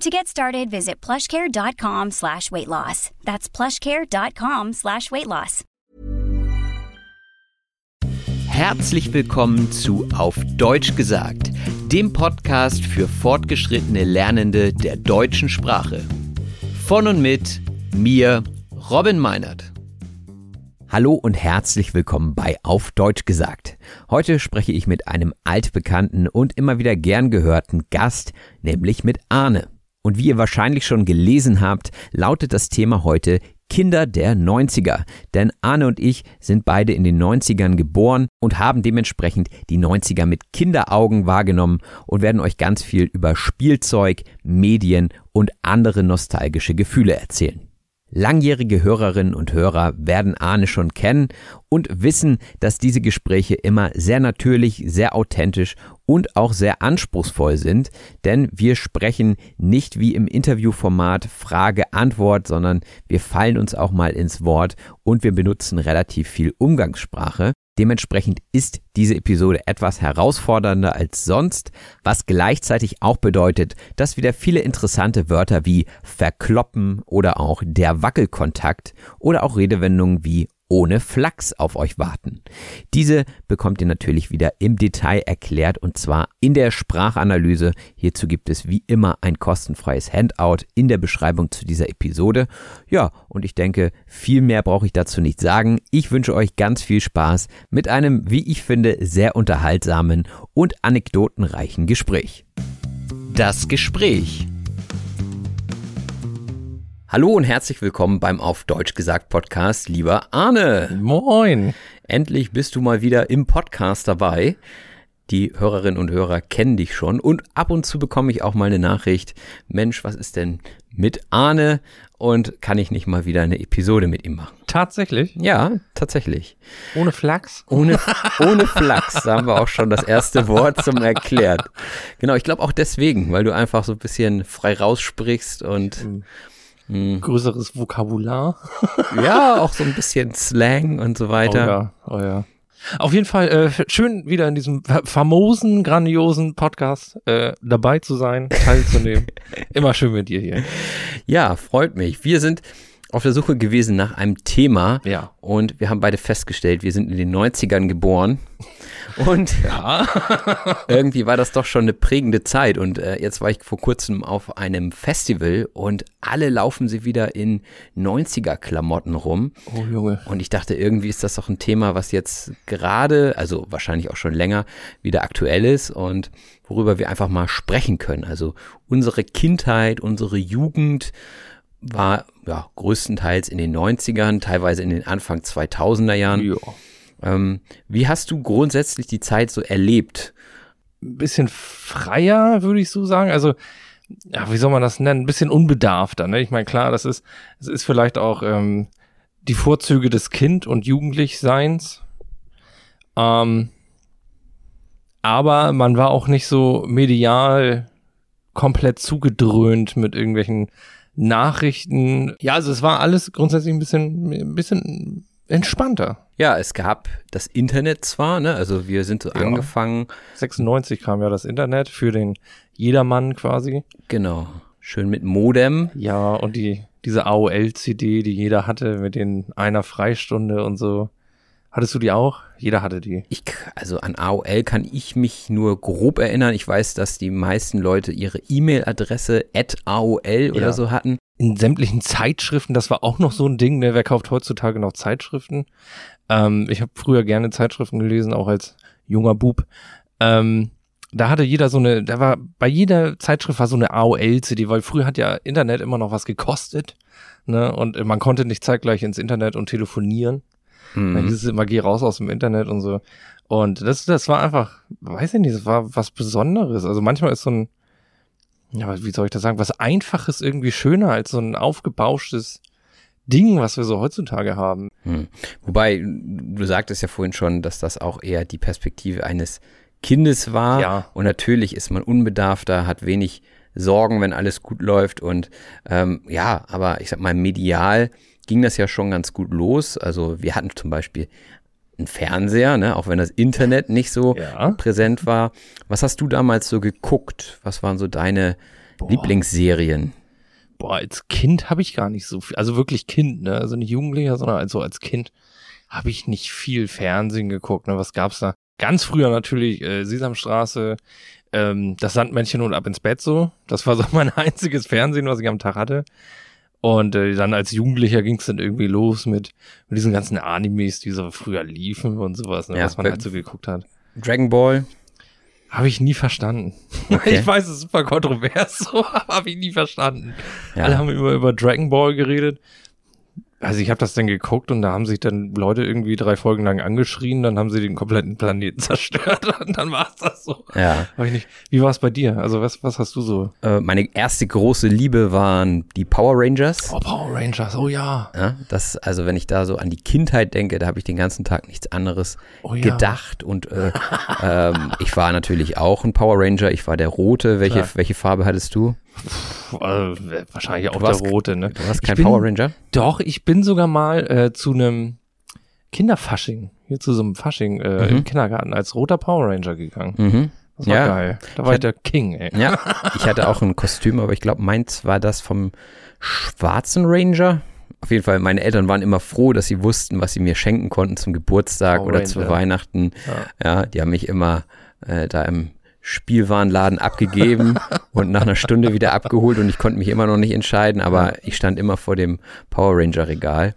To get started, visit plushcare.com slash weight loss. That's plushcare.com slash weight loss. Herzlich willkommen zu Auf Deutsch gesagt, dem Podcast für fortgeschrittene Lernende der deutschen Sprache. Von und mit mir, Robin Meinert. Hallo und herzlich willkommen bei Auf Deutsch gesagt. Heute spreche ich mit einem altbekannten und immer wieder gern gehörten Gast, nämlich mit Arne. Und wie ihr wahrscheinlich schon gelesen habt, lautet das Thema heute Kinder der 90er. Denn Arne und ich sind beide in den 90ern geboren und haben dementsprechend die 90er mit Kinderaugen wahrgenommen und werden euch ganz viel über Spielzeug, Medien und andere nostalgische Gefühle erzählen. Langjährige Hörerinnen und Hörer werden Arne schon kennen und wissen, dass diese Gespräche immer sehr natürlich, sehr authentisch und auch sehr anspruchsvoll sind, denn wir sprechen nicht wie im Interviewformat Frage-Antwort, sondern wir fallen uns auch mal ins Wort und wir benutzen relativ viel Umgangssprache. Dementsprechend ist diese Episode etwas herausfordernder als sonst, was gleichzeitig auch bedeutet, dass wieder viele interessante Wörter wie verkloppen oder auch der Wackelkontakt oder auch Redewendungen wie ohne Flachs auf euch warten. Diese bekommt ihr natürlich wieder im Detail erklärt und zwar in der Sprachanalyse. Hierzu gibt es wie immer ein kostenfreies Handout in der Beschreibung zu dieser Episode. Ja, und ich denke, viel mehr brauche ich dazu nicht sagen. Ich wünsche euch ganz viel Spaß mit einem, wie ich finde, sehr unterhaltsamen und anekdotenreichen Gespräch. Das Gespräch. Hallo und herzlich willkommen beim Auf Deutsch gesagt Podcast, lieber Arne. Moin. Endlich bist du mal wieder im Podcast dabei. Die Hörerinnen und Hörer kennen dich schon und ab und zu bekomme ich auch mal eine Nachricht. Mensch, was ist denn mit Arne? Und kann ich nicht mal wieder eine Episode mit ihm machen? Tatsächlich? Ja, tatsächlich. Ohne Flachs? Ohne, ohne Flachs. Da haben wir auch schon das erste Wort zum Erklärt. Genau, ich glaube auch deswegen, weil du einfach so ein bisschen frei raussprichst und Mhm. Größeres Vokabular. ja, auch so ein bisschen Slang und so Oh weiter. ja, oh ja. Auf jeden Fall äh, schön wieder in diesem fa- famosen, grandiosen Podcast äh, dabei zu sein, teilzunehmen. Immer schön mit dir hier. Ja, freut mich. Wir sind auf der Suche gewesen nach einem Thema Ja. und wir haben beide festgestellt, wir sind in den 90ern geboren und irgendwie war das doch schon eine prägende Zeit und äh, jetzt war ich vor kurzem auf einem Festival und alle laufen sie wieder in 90er Klamotten rum Oh Junge. und ich dachte, irgendwie ist das doch ein Thema, was jetzt gerade, also wahrscheinlich auch schon länger, wieder aktuell ist und worüber wir einfach mal sprechen können. Also unsere Kindheit, unsere Jugend war ja größtenteils in den 90ern, teilweise in den Anfang 2000er Jahren. Ja. Ähm, wie hast du grundsätzlich die Zeit so erlebt? Ein bisschen freier, würde ich so sagen. Also, ja, wie soll man das nennen? Ein bisschen unbedarfter. Ne? Ich meine, klar, das ist, es ist vielleicht auch ähm, die Vorzüge des Kind- und Jugendlichseins. Ähm, aber man war auch nicht so medial komplett zugedröhnt mit irgendwelchen Nachrichten. Ja, also es war alles grundsätzlich ein bisschen, ein bisschen entspannter. Ja, es gab das Internet zwar, ne? Also wir sind so Ja. angefangen, 96 kam ja das Internet für den Jedermann quasi. genau, schön mit Modem. Ja, und die, diese AOL-CD, die jeder hatte mit den einer Freistunde und so. Hattest du die auch? Jeder hatte die. Ich, also an AOL kann ich mich nur grob erinnern. Ich weiß, dass die meisten Leute ihre E-Mail-Adresse at AOL oder Ja. so hatten. In sämtlichen Zeitschriften, das war auch noch so ein Ding, ne? Wer kauft heutzutage noch Zeitschriften? Ähm, ich habe früher gerne Zeitschriften gelesen, auch als junger Bub. Ähm, da hatte jeder so eine, da war, bei jeder Zeitschrift war so eine AOL-CD, weil früher hat ja Internet immer noch was gekostet. Ne? Und man konnte nicht zeitgleich ins Internet und telefonieren. Dann Mhm. hieß es immer, geh raus aus dem Internet und so. Und das, das war einfach, weiß ich nicht, das war was Besonderes. Also manchmal ist so ein, ja, wie soll ich das sagen, was Einfaches irgendwie schöner als so ein aufgebauschtes Ding, was wir so heutzutage haben. Hm. Wobei, du sagtest ja vorhin schon, dass das auch eher die Perspektive eines Kindes war. Ja. Und natürlich ist man unbedarfter, hat wenig Sorgen, wenn alles gut läuft. Und ähm, ja, aber ich sag mal, medial ging das ja schon ganz gut los. Also wir hatten zum Beispiel einen Fernseher, ne, auch wenn das Internet nicht so Ja. präsent war. Was hast du damals so geguckt? Was waren so deine Lieblingsserien? Boah, als Kind habe ich gar nicht so viel, also wirklich Kind, ne? Also nicht Jugendlicher, sondern also als Kind habe ich nicht viel Fernsehen geguckt. Ne? Was gab's da? Ganz früher natürlich äh, Sesamstraße, ähm, das Sandmännchen und ab ins Bett so. Das war so mein einziges Fernsehen, was ich am Tag hatte. Und äh, dann als Jugendlicher ging's dann irgendwie los mit, mit diesen ganzen Animes, die so früher liefen und sowas, ne? Ja, was man halt so geguckt hat. Dragon Ball? Habe ich nie verstanden. Okay. Ich weiß, es ist super kontrovers, so, aber habe ich nie verstanden. Ja. Alle haben immer über Dragon Ball geredet. Also ich habe das dann geguckt und da haben sich dann Leute irgendwie drei Folgen lang angeschrien, dann haben sie den kompletten Planeten zerstört und dann war es das so. Ja. Nicht. Wie war es bei dir? Also was, was hast du so? Äh, meine erste große Liebe waren die Power Rangers. Oh, Power Rangers, oh ja. Ja, das, also wenn ich da so an die Kindheit denke, da habe ich den ganzen Tag nichts anderes Oh ja. gedacht. Und äh, ähm, ich war natürlich auch ein Power Ranger. Ich war der Rote. Welche, Klar. welche Farbe hattest du? Puh, äh, wahrscheinlich auch Du der Rote, ne? Du warst Ich kein bin- Power Ranger? Doch, ich bin sogar mal äh, zu einem Kinderfasching, hier zu so einem Fasching äh, Mhm. im Kindergarten als roter Power Ranger gegangen. Mhm. Das war Ja. geil. Da war ich der King, ey. Ja, ich hatte auch ein Kostüm, aber ich glaube, meins war das vom schwarzen Ranger. Auf jeden Fall, meine Eltern waren immer froh, dass sie wussten, was sie mir schenken konnten zum Geburtstag Power oder Ranger. zu Weihnachten. Ja, die haben mich immer äh, da im Spielwarenladen abgegeben und nach einer Stunde wieder abgeholt und ich konnte mich immer noch nicht entscheiden, aber ich stand immer vor dem Power Ranger Regal.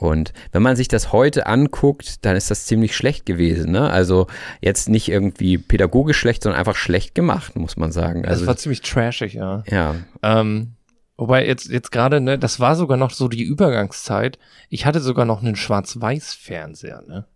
Und wenn man sich das heute anguckt, dann ist das ziemlich schlecht gewesen. Ne? Also jetzt nicht irgendwie pädagogisch schlecht, sondern einfach schlecht gemacht, muss man sagen. Das Also war ziemlich trashig, ja. ja, Ähm, wobei jetzt, jetzt gerade, ne, das war sogar noch so die Übergangszeit. Ich hatte sogar noch einen Schwarz-Weiß-Fernseher, ne?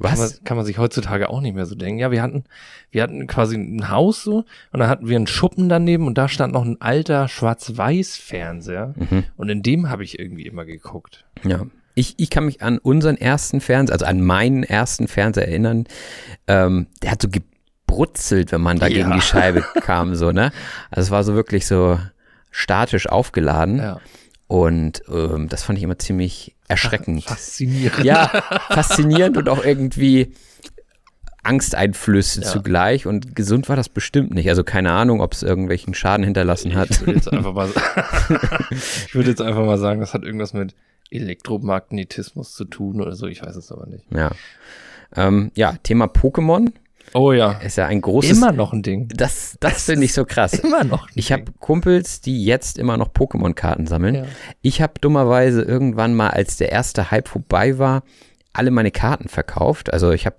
Kann man, was? kann man sich heutzutage auch nicht mehr so denken. Ja, wir hatten, wir hatten quasi ein Haus so und da hatten wir einen Schuppen daneben und da stand noch ein alter Schwarz-Weiß-Fernseher Mhm. und in dem habe ich irgendwie immer geguckt. Ja. Ich, ich kann mich an unseren ersten Fernseher, also an meinen ersten Fernseher erinnern. Ähm, der hat so gebrutzelt, wenn man da gegen Ja. die Scheibe kam, so, ne? Also es war so wirklich so statisch aufgeladen. Ja. Und ähm, das fand ich immer ziemlich erschreckend. Faszinierend. Ja, faszinierend und auch irgendwie angsteinflößend Ja. zugleich. Und gesund war das bestimmt nicht. Also keine Ahnung, ob es irgendwelchen Schaden hinterlassen hat. Ich würde jetzt einfach mal, ich würde jetzt einfach mal sagen, das hat irgendwas mit Elektromagnetismus zu tun oder so. Ich weiß es aber nicht. Ja. Ähm, ja, Thema Pokémon Oh ja. ist ja ein großes. Immer noch ein Ding. Das, das finde ich so krass. Immer noch. Ein Ich habe Kumpels, die jetzt immer noch Pokémon-Karten sammeln. Ja. Ich habe dummerweise irgendwann mal, als der erste Hype vorbei war, alle meine Karten verkauft. Also ich habe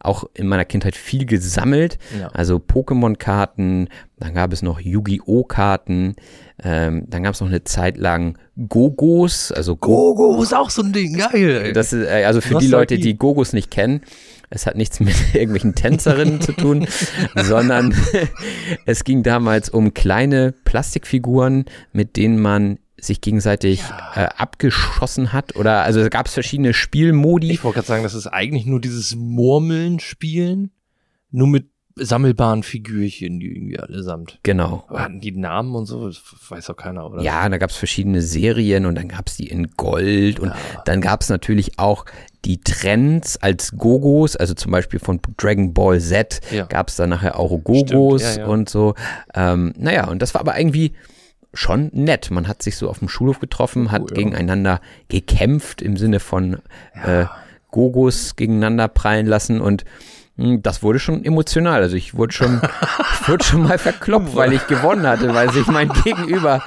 auch in meiner Kindheit viel gesammelt. Ja. Also Pokémon-Karten, dann gab es noch Yu-Gi-Oh! Karten, ähm, dann gab es noch eine Zeit lang Gogos, also Go Gogo ist auch so ein Ding. Geil. Ey. das ist, äh, also für die Nostalgie. Leute, die Gogos nicht kennen, es hat nichts mit irgendwelchen Tänzerinnen zu tun, sondern es ging damals um kleine Plastikfiguren, mit denen man sich gegenseitig äh, abgeschossen hat oder also gab es verschiedene Spielmodi. Ich wollte gerade sagen, das ist eigentlich nur dieses Murmeln spielen, nur mit sammelbaren Figürchen, die irgendwie allesamt. Genau. Aber hatten die Namen und so? Das weiß doch keiner, oder? Ja, da gab's verschiedene Serien und dann gab's die in Gold und dann gab's natürlich auch die Trends als Gogos, also zum Beispiel von Dragon Ball Z Ja. gab's dann nachher auch Gogos Stimmt, ja, ja. und so. Ähm, naja, und das war aber irgendwie schon nett. Man hat sich so auf dem Schulhof getroffen, hat ja. gegeneinander gekämpft im Sinne von äh, Gogos gegeneinander prallen lassen und das wurde schon emotional. Also ich wurde schon, ich wurde schon mal verkloppt, weil ich gewonnen hatte, weil sich mein Gegenüber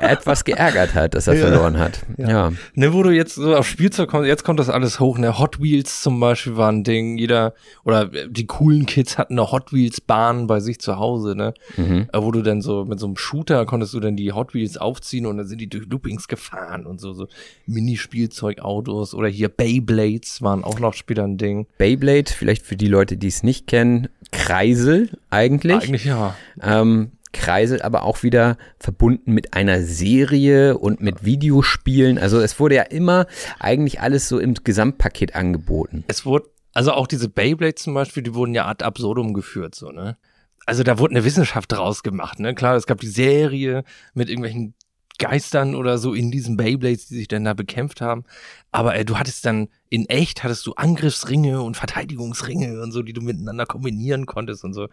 etwas geärgert hat, dass er verloren hat. Ja. Ne, wo du jetzt so auf Spielzeug kommst, jetzt kommt das alles hoch. Ne, Hot Wheels zum Beispiel war ein Ding. Jeder, oder die coolen Kids hatten eine Hot Wheels Bahn bei sich zu Hause, ne? Mhm. Äh, Wo du dann so mit so einem Shooter konntest du dann die Hot Wheels aufziehen und dann sind die durch Loopings gefahren und so, so Mini-Spielzeugautos oder hier Beyblades waren auch noch später ein Ding. Beyblade, vielleicht für die Leute, die es nicht kennen, Kreisel eigentlich. Eigentlich ja. Ähm, Kreisel aber auch wieder verbunden mit einer Serie und mit Videospielen. Also es wurde ja immer eigentlich alles so im Gesamtpaket angeboten. Es wurde, also auch diese Beyblades zum Beispiel, die wurden ja ad absurdum geführt, so, ne? Also da wurde eine Wissenschaft draus gemacht, ne? Klar, es gab die Serie mit irgendwelchen Geistern oder so in diesen Beyblades, die sich dann da bekämpft haben. Aber äh, du hattest dann in echt hattest du Angriffsringe und Verteidigungsringe und so, die du miteinander kombinieren konntest und so.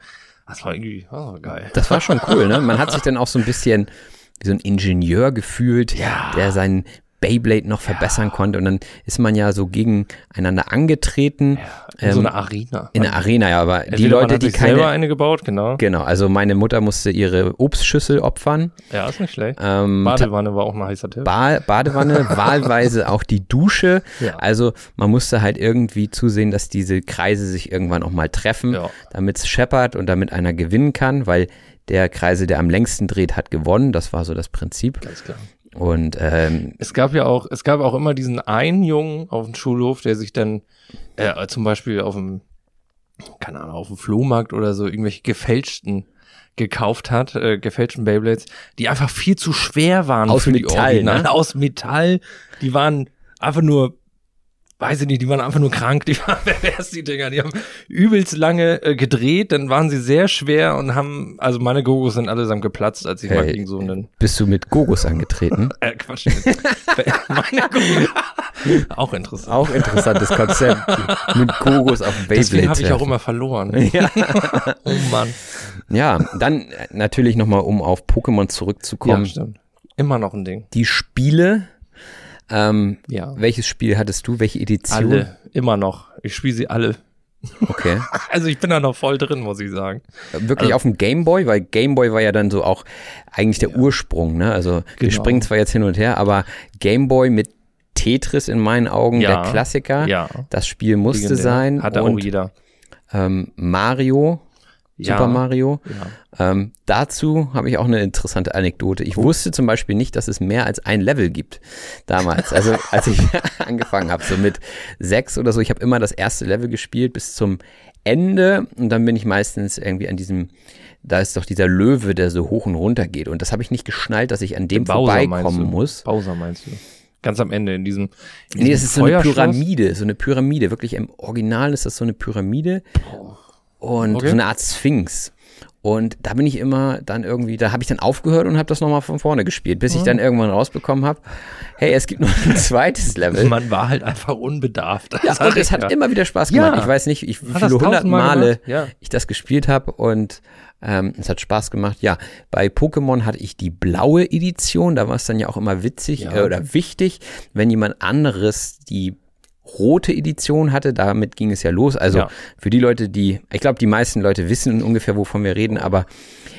Das war irgendwie oh, geil. Das war schon cool, ne? Man hat sich dann auch so ein bisschen wie so ein Ingenieur gefühlt, Ja. der seinen Beyblade noch verbessern konnte. Und dann ist man ja so gegeneinander angetreten. In so ähm, eine Arena. in der Arena, ja, aber die Entweder man Leute, die sich selber keine. eine gebaut, genau. Genau, also meine Mutter musste ihre Obstschüssel opfern. Ja, ist nicht schlecht. Ähm, Badewanne war auch ein heißer Tipp. ba Badewanne, wahlweise auch die Dusche. Ja. Also man musste halt irgendwie zusehen, dass diese Kreise sich irgendwann auch mal treffen, Ja. damit es scheppert und damit einer gewinnen kann, weil der Kreise, der am längsten dreht, hat gewonnen. Das war so das Prinzip. Ganz klar. Und ähm, Es gab ja auch, es gab auch immer diesen einen Jungen auf dem Schulhof, der sich dann äh, zum Beispiel auf dem, keine Ahnung, auf dem Flohmarkt oder so irgendwelche gefälschten gekauft hat, äh, gefälschten Beyblades, die einfach viel zu schwer waren Aus für die Metall, Original. ne? Aus Metall. Die waren einfach nur, weiß ich nicht, die waren einfach nur krank. Die waren pervers, die Dinger. Die haben übelst lange äh, gedreht, dann waren sie sehr schwer und haben, also meine Gogos sind allesamt geplatzt, als ich mal Hey. gegen so einen bist du mit Gogos angetreten? äh, Quatsch. Meine Gurke. Auch interessant. auch interessantes Konzept. mit Gogos auf dem Beyblade. Deswegen habe ich auch immer verloren. Ja. oh Mann. ja, dann äh, natürlich nochmal, um auf Pokémon zurückzukommen. Ja, stimmt. Immer noch ein Ding. die Spiele. Ähm, Ja. Welches Spiel hattest du? Welche Edition? Alle. Immer noch. Ich spiele sie alle. Okay. Also ich bin da noch voll drin, muss ich sagen. Wirklich Also- auf dem Gameboy, weil Gameboy war ja dann so auch eigentlich der Ursprung, ne? Also wir Genau. springen zwar jetzt hin und her, aber Gameboy mit Tetris in meinen Augen Ja. der Klassiker. Ja. Das Spiel musste Legendär. sein. Hat auch und jeder. ähm, Mario, Ja. Super Mario. Ja. Ähm, dazu habe ich auch eine interessante Anekdote. Oh. Ich wusste zum Beispiel nicht, dass es mehr als ein Level gibt damals. Also als ich angefangen habe, so mit sechs oder so. Ich habe immer das erste Level gespielt bis zum Ende und dann bin ich meistens irgendwie an diesem, da ist doch dieser Löwe, der so hoch und runter geht. Und das habe ich nicht geschnallt, dass ich an dem Bowser vorbeikommen muss. Bowser meinst du? Ganz am Ende in diesem. In Nee, das diesem ist so eine? Pyramide, so eine Pyramide. Wirklich im Original ist das so eine Pyramide und Okay. so eine Art Sphinx. Und da bin ich immer dann irgendwie, da habe ich dann aufgehört und habe das nochmal von vorne gespielt, bis ich Ah. dann irgendwann rausbekommen habe, hey, es gibt noch ein zweites Level. Man war halt einfach unbedarft. Ja, Das und es hat ja. immer wieder Spaß gemacht. Ja. Ich weiß nicht, ich, wie viele hundert Male? Ja. ich das gespielt habe und ähm, es hat Spaß gemacht. Ja, bei Pokémon hatte ich die blaue Edition, da war es dann ja auch immer witzig äh, oder wichtig, wenn jemand anderes die rote Edition hatte, damit ging es ja los. Also Ja. für die Leute, die, ich glaube, die meisten Leute wissen ungefähr, wovon wir reden, aber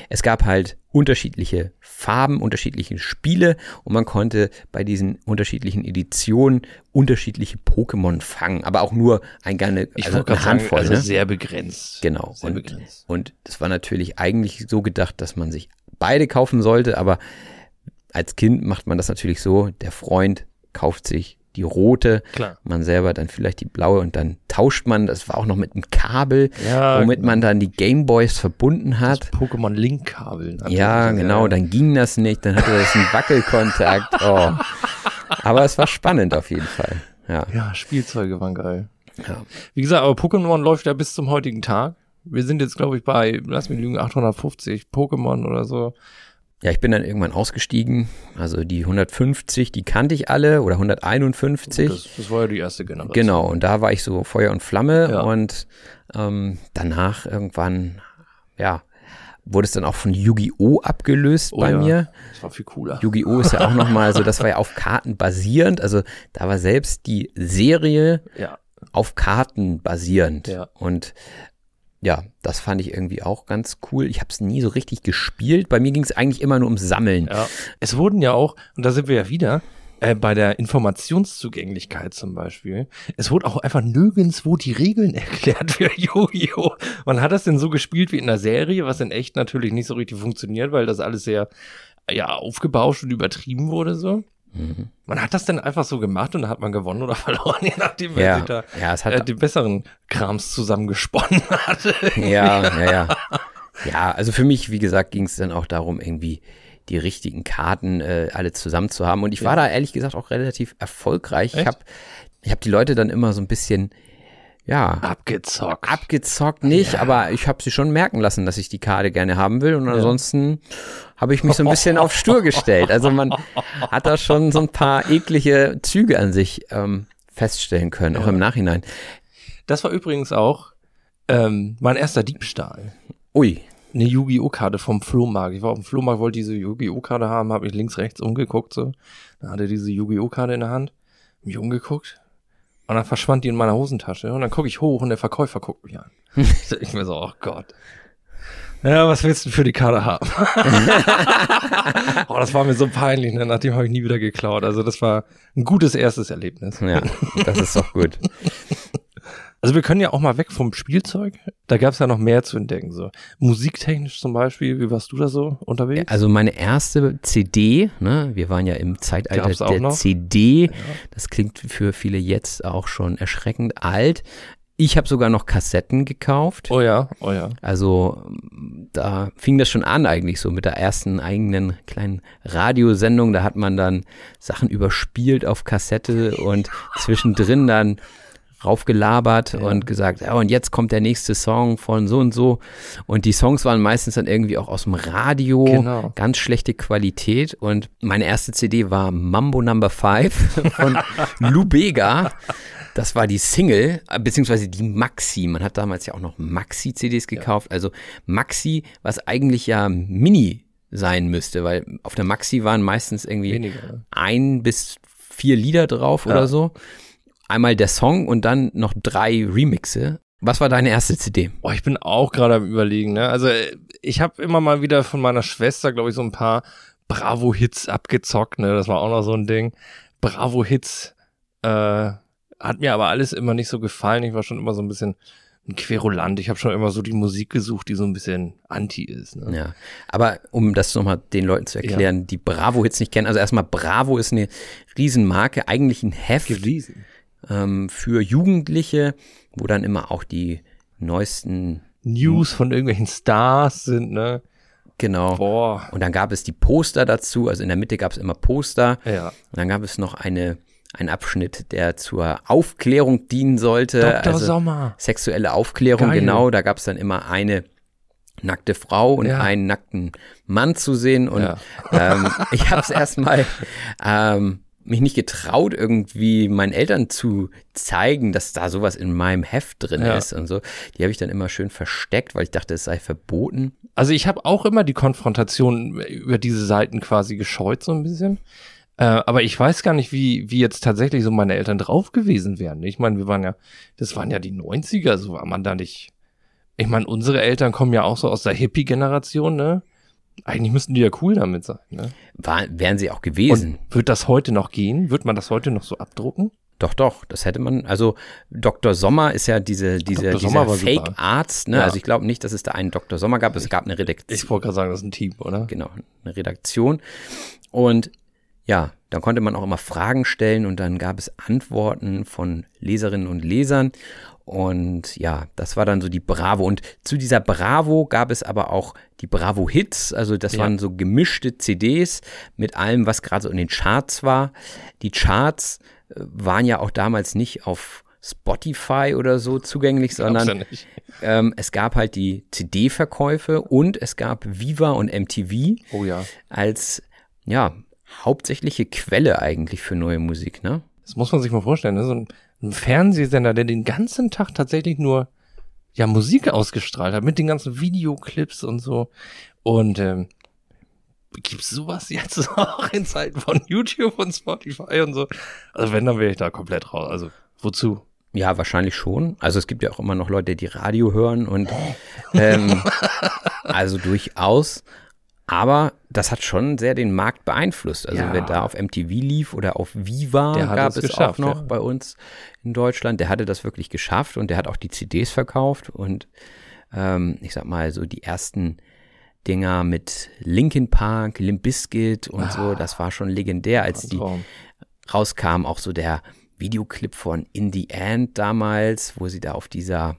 es gab halt unterschiedliche Farben, unterschiedliche Spiele und man konnte bei diesen unterschiedlichen Editionen unterschiedliche Pokémon fangen, aber auch nur ein, Ich also eine gerade sagen, Handvoll. also ne? sehr begrenzt. Genau. Sehr Und, begrenzt. und das war natürlich eigentlich so gedacht, dass man sich beide kaufen sollte, aber als Kind macht man das natürlich so, der Freund kauft sich die rote, Klar. man selber dann vielleicht die blaue und dann tauscht man, das war auch noch mit einem Kabel, Ja, womit man dann die Gameboys verbunden hat. Pokémon Link-Kabel. natürlich. Ja, genau, dann ging das nicht, dann hatte das einen Wackelkontakt. Oh. Aber es war spannend auf jeden Fall. Ja. Ja, Spielzeuge waren geil. Ja. Wie gesagt, aber Pokémon läuft ja bis zum heutigen Tag. Wir sind jetzt, glaube ich, bei, lass mich lügen, 850 Pokémon oder so. Ja, ich bin dann irgendwann ausgestiegen. Also die 150, die kannte ich alle oder 151. Das, das war ja die erste Generation. Genau, und da war ich so Feuer und Flamme ja. und ähm, danach irgendwann, ja, wurde es dann auch von Yu-Gi-Oh! abgelöst oh, bei ja. mir. Das war viel cooler. Yu-Gi-Oh! ist ja auch nochmal so, das war ja auf Karten basierend. Also da war selbst die Serie ja. auf Karten basierend. Ja. Und ja, das fand ich irgendwie auch ganz cool. Ich habe es nie so richtig gespielt. Bei mir ging es eigentlich immer nur ums Sammeln. Ja. Es wurden ja auch, und da sind wir ja wieder, äh, bei der Informationszugänglichkeit zum Beispiel, es wurde auch einfach nirgendswo die Regeln erklärt für Yu-Gi-Oh! Man hat das denn so gespielt wie in der Serie, was in echt natürlich nicht so richtig funktioniert, weil das alles sehr ja, aufgebauscht und übertrieben wurde so. Mhm. Man hat das dann einfach so gemacht und da hat man gewonnen oder verloren, je nachdem, wer ja, sich da ja, es hat äh, den besseren Krams zusammengesponnen hat. ja, ja, ja. Ja, also für mich, wie gesagt, ging es dann auch darum, irgendwie die richtigen Karten äh, alle zusammen zu haben. Und ich war da ehrlich gesagt auch relativ erfolgreich. Echt? Ich habe ich hab die Leute dann immer so ein bisschen ja. Abgezockt. Abgezockt nicht, ja. aber ich habe sie schon merken lassen, dass ich die Karte gerne haben will. Und ansonsten ja. habe ich mich so ein bisschen auf stur gestellt. Also man hat da schon so ein paar eklige Züge an sich ähm, feststellen können, ja. auch im Nachhinein. Das war übrigens auch ähm, mein erster Diebstahl. Ui. Eine Yu-Gi-Oh-Karte vom Flohmarkt. Ich war auf dem Flohmarkt, wollte diese Yu-Gi-Oh-Karte haben, habe ich links, rechts umgeguckt. so. Dann hatte diese Yu-Gi-Oh-Karte in der Hand, mich umgeguckt, und dann verschwand die in meiner Hosentasche. Und dann gucke ich hoch und der Verkäufer guckt mich an. ich mir so, oh Gott. Ja, was willst du für die Karte haben? oh, das war mir so peinlich, ne? Nachdem habe ich nie wieder geklaut. Also das war ein gutes erstes Erlebnis. Ja, das ist doch gut. Also wir können ja auch mal weg vom Spielzeug. Da gab es ja noch mehr zu entdecken. So musiktechnisch zum Beispiel. Wie warst du da so unterwegs? Also meine erste CD. Ne? Wir waren ja im Zeitalter der noch? CD. Ja. Das klingt für viele jetzt auch schon erschreckend alt. Ich habe sogar noch Kassetten gekauft. Oh ja, oh ja. Also da fing das schon an eigentlich so mit der ersten eigenen kleinen Radiosendung. Da hat man dann Sachen überspielt auf Kassette und zwischendrin dann raufgelabert ja. und gesagt, ja, und jetzt kommt der nächste Song von so und so. Und die Songs waren meistens dann irgendwie auch aus dem Radio, genau. ganz schlechte Qualität. Und meine erste CD war Mambo Number 5 von Lou Bega. Das war die Single, beziehungsweise die Maxi. Man hat damals ja auch noch Maxi-CDs gekauft. Ja. Also Maxi, was eigentlich ja Mini sein müsste, weil auf der Maxi waren meistens irgendwie Weniger. ein bis vier Lieder drauf ja. oder so einmal der Song und dann noch drei Remixe. Was war deine erste CD? Oh, ich bin auch gerade am überlegen. Ne? Also ich habe immer mal wieder von meiner Schwester, glaube ich, so ein paar Bravo-Hits abgezockt. Ne? Das war auch noch so ein Ding. Bravo-Hits äh, hat mir aber alles immer nicht so gefallen. Ich war schon immer so ein bisschen ein Querulant. Ich habe schon immer so die Musik gesucht, die so ein bisschen anti ist. Ne? Ja, aber um das nochmal den Leuten zu erklären, ja. die Bravo-Hits nicht kennen. Also erstmal, Bravo ist eine Riesenmarke, eigentlich ein Heft. Gewesen ähm, für Jugendliche, wo dann immer auch die neuesten News von irgendwelchen Stars sind, ne? Genau. Boah. Und dann gab es die Poster dazu, also in der Mitte gab es immer Poster. Ja. Und dann gab es noch eine ein Abschnitt, der zur Aufklärung dienen sollte. Dr. Also Sommer. Sexuelle Aufklärung, Geil. genau. Da gab es dann immer eine nackte Frau und ja. einen nackten Mann zu sehen. Und ja. ähm, ich habe es erstmal ähm, mich nicht getraut, irgendwie meinen Eltern zu zeigen, dass da sowas in meinem Heft drin ja. ist und so. Die habe ich dann immer schön versteckt, weil ich dachte, es sei verboten. Also ich habe auch immer die Konfrontation über diese Seiten quasi gescheut, so ein bisschen. Äh, aber ich weiß gar nicht, wie, wie jetzt tatsächlich so meine Eltern drauf gewesen wären. Ich meine, wir waren ja, das waren ja die 90er, so war man da nicht. Ich meine, unsere Eltern kommen ja auch so aus der Hippie-Generation, ne? Eigentlich müssten die ja cool damit sein. Ne? War, wären sie auch gewesen. Und wird das heute noch gehen? Wird man das heute noch so abdrucken? Doch, doch, das hätte man. Also Dr. Sommer ist ja diese, diese, dieser Fake-Arzt. Ne? Ja. Also ich glaube nicht, dass es da einen Dr. Sommer gab. Es gab eine Redaktion. Ich wollte gerade sagen, das ist ein Team, oder? Genau, eine Redaktion. Und ja, dann konnte man auch immer Fragen stellen und dann gab es Antworten von Leserinnen und Lesern. Und ja, das war dann so die Bravo. Und zu dieser Bravo gab es aber auch die Bravo Hits. Also das ja. waren so gemischte CDs mit allem, was gerade so in den Charts war. Die Charts äh, waren ja auch damals nicht auf Spotify oder so zugänglich, sondern ähm, es gab halt die CD-Verkäufe und es gab Viva und MTV Oh ja. als ja hauptsächliche Quelle eigentlich für neue Musik, ne? Das muss man sich mal vorstellen. Ne? So ein, ein Fernsehsender, der den ganzen Tag tatsächlich nur ja Musik ausgestrahlt hat mit den ganzen Videoclips und so. Und ähm, gibt's sowas jetzt auch in Zeiten von YouTube und Spotify und so? Also wenn, dann wäre ich da komplett raus. Also wozu? Ja, wahrscheinlich schon. Also es gibt ja auch immer noch Leute, die Radio hören und ähm, also durchaus. Aber das hat schon sehr den Markt beeinflusst. Also Ja. wer da auf MTV lief oder auf Viva Der hat gab es es auch noch ja. bei uns in Deutschland, der hatte das wirklich geschafft und der hat auch die CDs verkauft und ähm, ich sag mal so die ersten Dinger mit Linkin Park, Limp Bizkit und so, das war schon legendär, als die Traum. rauskam, auch so der Videoclip von In the End damals, wo sie da auf dieser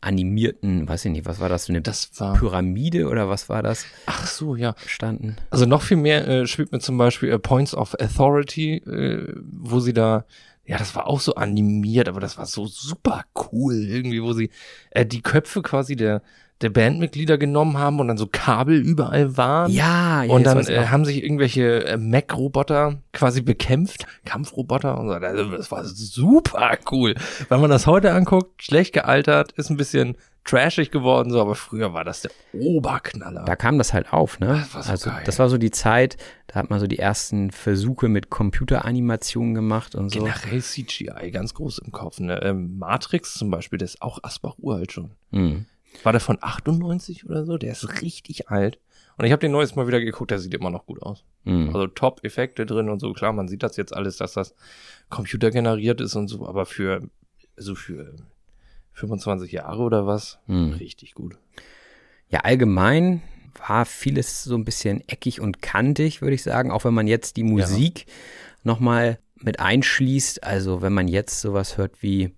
animierten, weiß ich nicht, was war das, so eine Das war. Pyramide oder was war das, Ach so, ja. standen? Also noch viel mehr äh, spielt mir zum Beispiel äh, Points of Authority, äh, wo sie da, ja, das war auch so animiert, aber das war so super cool irgendwie, wo sie äh, die Köpfe quasi der der Bandmitglieder genommen haben und dann so Kabel überall waren. Ja, ja Und dann äh, haben sich irgendwelche äh, Mac-Roboter quasi bekämpft, Kampfroboter und so. Also, Das war super cool. Wenn man das heute anguckt, schlecht gealtert, ist ein bisschen trashig geworden, so, aber früher war das der Oberknaller. da kam das halt auf, ne? Das war so also geil. das war so die Zeit, da hat man so die ersten Versuche mit Computeranimationen gemacht und so. Generell CGI ganz groß im Kopf. Ne? Ähm, Matrix zum Beispiel, der ist auch Asbach uralt schon. Mhm. War der von 98 oder so? Der ist richtig alt. Und ich habe den neues mal wieder geguckt, der sieht immer noch gut aus. Mhm. Also Top-Effekte drin und so. Klar, man sieht das jetzt alles, dass das computergeneriert ist und so, aber für, also für 25 Jahre oder was, Mhm. richtig gut. Ja, allgemein war vieles so ein bisschen eckig und kantig, würde ich sagen, auch wenn man jetzt die Musik nochmal mit einschließt. Also wenn man jetzt sowas hört wie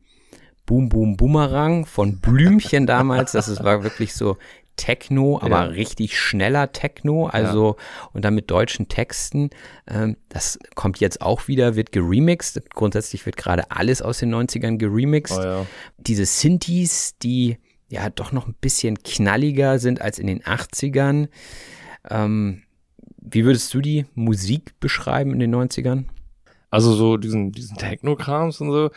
Boom Boom Boomerang von Blümchen damals, das ist, war wirklich so Techno, aber Ja. richtig schneller Techno, also und dann mit deutschen Texten. Ähm, das kommt jetzt auch wieder, wird geremixed. Grundsätzlich wird gerade alles aus den 90ern geremixed Oh ja. diese Synthes, die ja doch noch ein bisschen knalliger sind als in den 80ern. Ähm, wie würdest du die Musik beschreiben in den 90ern? Also so diesen, diesen Techno-Krams und so,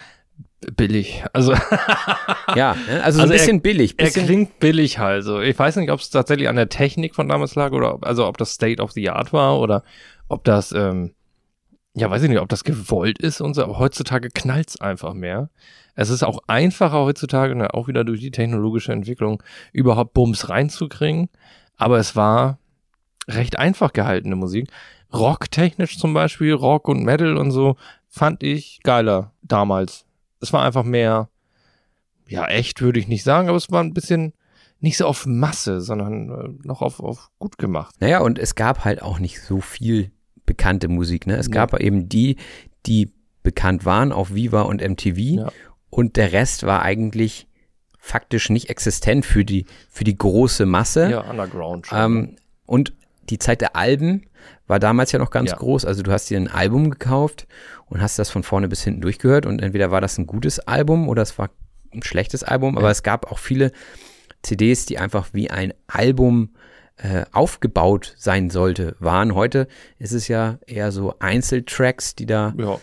billig. Also Ja, ne? also, so Also ein er- bisschen billig. Er Bisschen, klingt billig halt so. Ich weiß nicht, ob es tatsächlich an der Technik von damals lag oder ob, also ob das State of the Art war oder ob das, ähm, ja, weiß ich nicht, ob das gewollt ist und so, aber heutzutage knallt's einfach mehr. Es ist auch einfacher heutzutage, ne, auch wieder durch die technologische Entwicklung, überhaupt Bums reinzukriegen. Aber es war recht einfach gehaltene Musik. Rocktechnisch zum Beispiel, Rock und Metal und so, fand ich geiler damals. Es war einfach mehr, ja, echt würde ich nicht sagen, aber es war ein bisschen nicht so auf Masse, sondern äh, noch auf, auf gut gemacht. naja, und es gab halt auch nicht so viel bekannte Musik. Ne? Es gab eben die, die bekannt waren auf Viva und MTV Ja. und der Rest war eigentlich faktisch nicht existent für die, für die große Masse. Ja, Underground. schon. Ähm, und die Zeit der Alben war damals ja noch ganz Ja. groß. Also du hast dir ein Album gekauft und hast das von vorne bis hinten durchgehört und entweder war das ein gutes Album oder es war ein schlechtes Album, aber es gab auch viele CDs, die einfach wie ein Album äh, aufgebaut sein sollte, waren. Heute ist es ja eher so Einzeltracks, die da ja,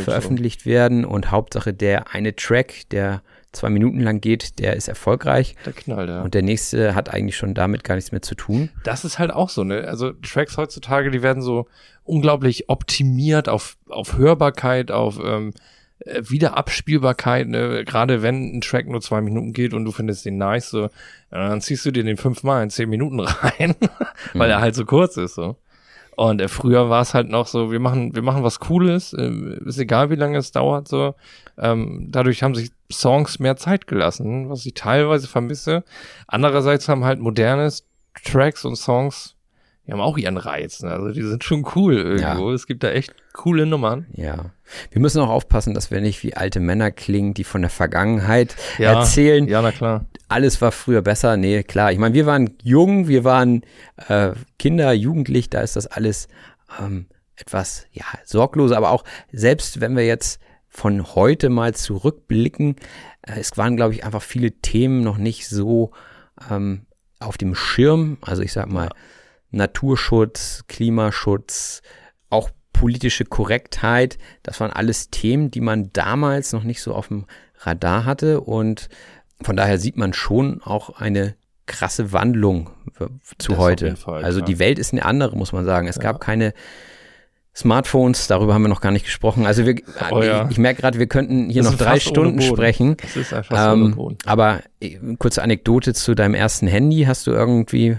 veröffentlicht werden und Hauptsache der eine Track, der zwei Minuten lang geht, der ist erfolgreich Der Knall, ja. und der nächste hat eigentlich schon damit gar nichts mehr zu tun. das ist halt auch so, ne? Also Tracks heutzutage, die werden so unglaublich optimiert auf, auf Hörbarkeit, auf ähm, äh, Wiederabspielbarkeit, ne? Gerade wenn ein Track nur zwei Minuten geht und du findest den nice, so, dann ziehst du dir den fünfmal in zehn Minuten rein, weil er halt so kurz ist, so. Und äh, früher war es halt noch so, wir machen, wir machen was Cooles, äh, ist egal wie lange es dauert, so. Ähm, dadurch haben sich Songs mehr Zeit gelassen, was ich teilweise vermisse. Andererseits haben halt modernes Tracks und Songs, die haben auch ihren Reiz. Ne? Also die sind schon cool irgendwo. Es gibt da echt coole Nummern. Ja. Wir müssen auch aufpassen, dass wir nicht wie alte Männer klingen, die von der Vergangenheit Ja, erzählen. Ja, na klar. Alles war früher besser. Nee, klar. Ich meine, wir waren jung, wir waren äh, Kinder, Jugendlich, da ist das alles ähm, etwas ja, sorgloser, aber auch selbst wenn wir jetzt von heute mal zurückblicken. Äh, es waren, glaube ich, einfach viele Themen noch nicht so ähm, auf dem Schirm. Also ich sag mal, ja. Naturschutz, Klimaschutz, auch politische Korrektheit, das waren alles Themen, die man damals noch nicht so auf dem Radar hatte. Und von daher sieht man schon auch eine krasse Wandlung zu das heute. Fall, also die Welt ist eine andere, muss man sagen. Es ja. gab keine Smartphones, darüber haben wir noch gar nicht gesprochen. Also wir, oh, ja. ich, ich merke gerade, wir könnten hier das noch drei Stunden sprechen. Das ist einfach ähm, Aber äh, kurze Anekdote zu deinem ersten Handy. Hast du irgendwie,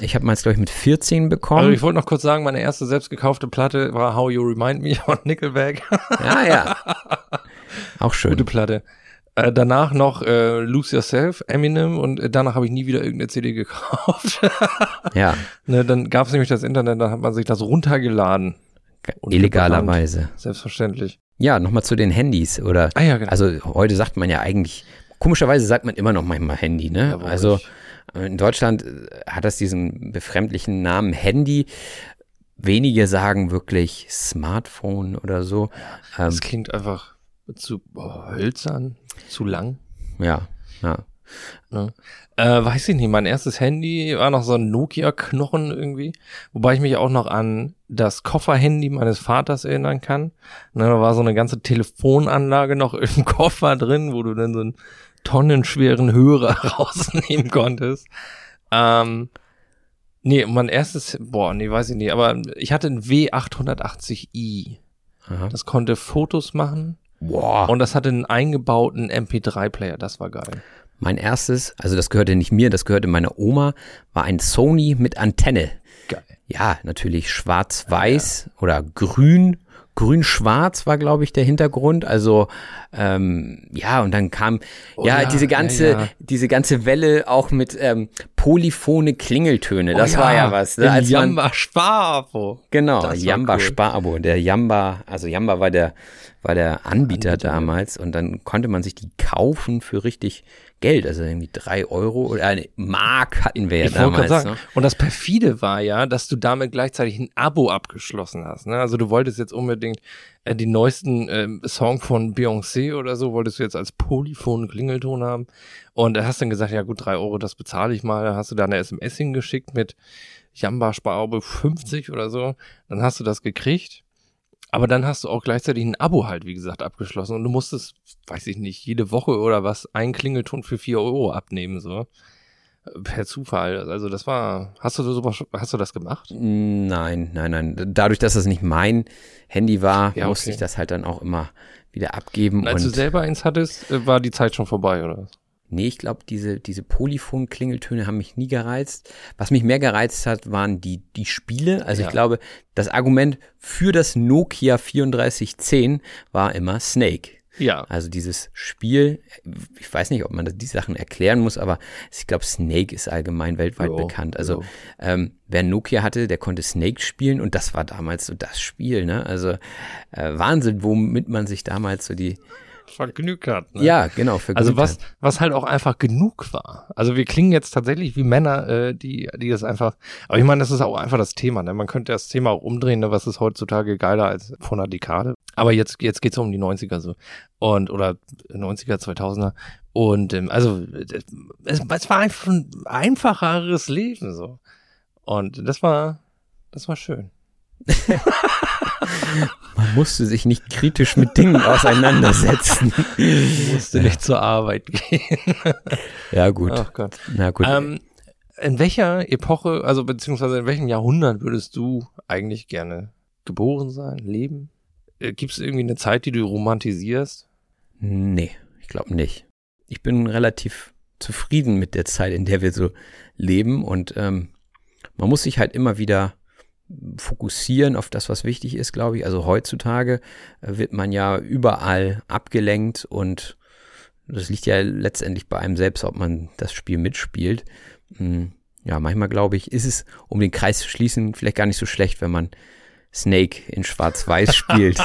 ich habe meins, glaube ich, mit 14 bekommen. Also ich wollte noch kurz sagen, meine erste selbst gekaufte Platte war How You Remind Me von Nickelback. Ja, ja. Auch schön. Gute Platte. Äh, danach noch äh, Lose Yourself, Eminem und äh, danach habe ich nie wieder irgendeine CD gekauft. ja. Ne, dann gab es nämlich das Internet, da hat man sich das runtergeladen. Illegalerweise. Selbstverständlich. Ja, nochmal zu den Handys oder. Ah, ja, genau. Also heute sagt man ja eigentlich, komischerweise sagt man immer noch manchmal Handy, ne? Ja, also in Deutschland äh, hat das diesen befremdlichen Namen Handy. Wenige sagen wirklich Smartphone oder so. Das ähm, klingt einfach zu oh, hölzern, zu lang. Ja, ja. ja. Äh, weiß ich nicht, mein erstes Handy war noch so ein Nokia-Knochen irgendwie, wobei ich mich auch noch an das Kofferhandy meines Vaters erinnern kann. Ne, da war so eine ganze Telefonanlage noch im Koffer drin, wo du dann so einen tonnenschweren Hörer rausnehmen konntest. Ähm, nee, mein erstes, boah, nee, weiß ich nicht, aber ich hatte ein W880i. Aha. Das konnte Fotos machen. Boah. Und das hatte einen eingebauten MP3-Player, das war geil. Mein erstes, also das gehörte nicht mir, das gehörte meiner Oma, war ein Sony mit Antenne. Geil. Ja, natürlich schwarz-weiß ja. oder grün. Grün-Schwarz war, glaube ich, der Hintergrund. Also ähm, ja, und dann kam oh, ja, ja, diese ganze, ja, diese ganze Welle auch mit ähm, polyphone Klingeltöne. Das oh, war ja was. Ne? Als Jamba Sparabo. Genau, Jamba cool. Sparabo. Der Jamba, also Jamba war der war der Anbieter, Anbieter damals und dann konnte man sich die kaufen für richtig Geld, also irgendwie drei Euro oder eine Mark hatten wir ja ich damals. Sagen. Ne? Und das perfide war ja, dass du damit gleichzeitig ein Abo abgeschlossen hast. Ne? Also du wolltest jetzt unbedingt äh, die neuesten äh, Song von Beyoncé oder so, wolltest du jetzt als Polyphon Klingelton haben und äh, hast dann gesagt, ja gut, drei Euro, das bezahle ich mal. Dann hast du da eine SMS hingeschickt mit Jamba Sparabo 50 oder so. Dann hast du das gekriegt aber dann hast du auch gleichzeitig ein Abo halt, wie gesagt, abgeschlossen und du musstest, weiß ich nicht, jede Woche oder was, einen Klingelton für vier Euro abnehmen, so. Per Zufall. Also das war, hast du sowas, hast du das gemacht? Nein, nein, nein. Dadurch, dass das nicht mein Handy war, ja, musste ich das halt dann auch immer wieder abgeben. Und als du selber eins hattest, äh, war die Zeit schon vorbei, oder? Nee, ich glaube, diese, diese Polyphon-Klingeltöne haben mich nie gereizt. Was mich mehr gereizt hat, waren die, die Spiele. Also ja. ich glaube, das Argument für das Nokia 3410 war immer Snake. Ja. Also dieses Spiel, ich weiß nicht, ob man die Sachen erklären muss, aber ich glaube, Snake ist allgemein weltweit jo, bekannt. Also ähm, wer Nokia hatte, der konnte Snake spielen und das war damals so das Spiel. Ne? Also äh, Wahnsinn, womit man sich damals so die vergnügt hat. Ne? Ja, genau, vergnügt Also was, was halt auch einfach genug war. Also wir klingen jetzt tatsächlich wie Männer, äh, die, die das einfach, aber ich meine, das ist auch einfach das Thema, ne? Man könnte das Thema auch umdrehen, ne? was ist heutzutage geiler als vor einer Dekade. Aber jetzt, jetzt geht's um die 90er so. Und, oder 90er, 2000er. Und, ähm, also, es, es war einfach ein einfacheres Leben, so. Und das war, das war schön. Man musste sich nicht kritisch mit Dingen auseinandersetzen. Man musste ja. nicht zur Arbeit gehen. ja, gut. Ach Gott. Na gut. Ähm, in welcher Epoche, also beziehungsweise in welchem Jahrhundert würdest du eigentlich gerne geboren sein, leben? Äh, Gibt es irgendwie eine Zeit, die du romantisierst? Nee, ich glaube nicht. Ich bin relativ zufrieden mit der Zeit, in der wir so leben und ähm, man muss sich halt immer wieder fokussieren auf das, was wichtig ist, glaube ich. Also heutzutage äh, wird man ja überall abgelenkt und das liegt ja letztendlich bei einem selbst, ob man das Spiel mitspielt. Hm, ja, manchmal glaube ich, ist es, um den Kreis zu schließen, vielleicht gar nicht so schlecht, wenn man Snake in Schwarz-Weiß spielt,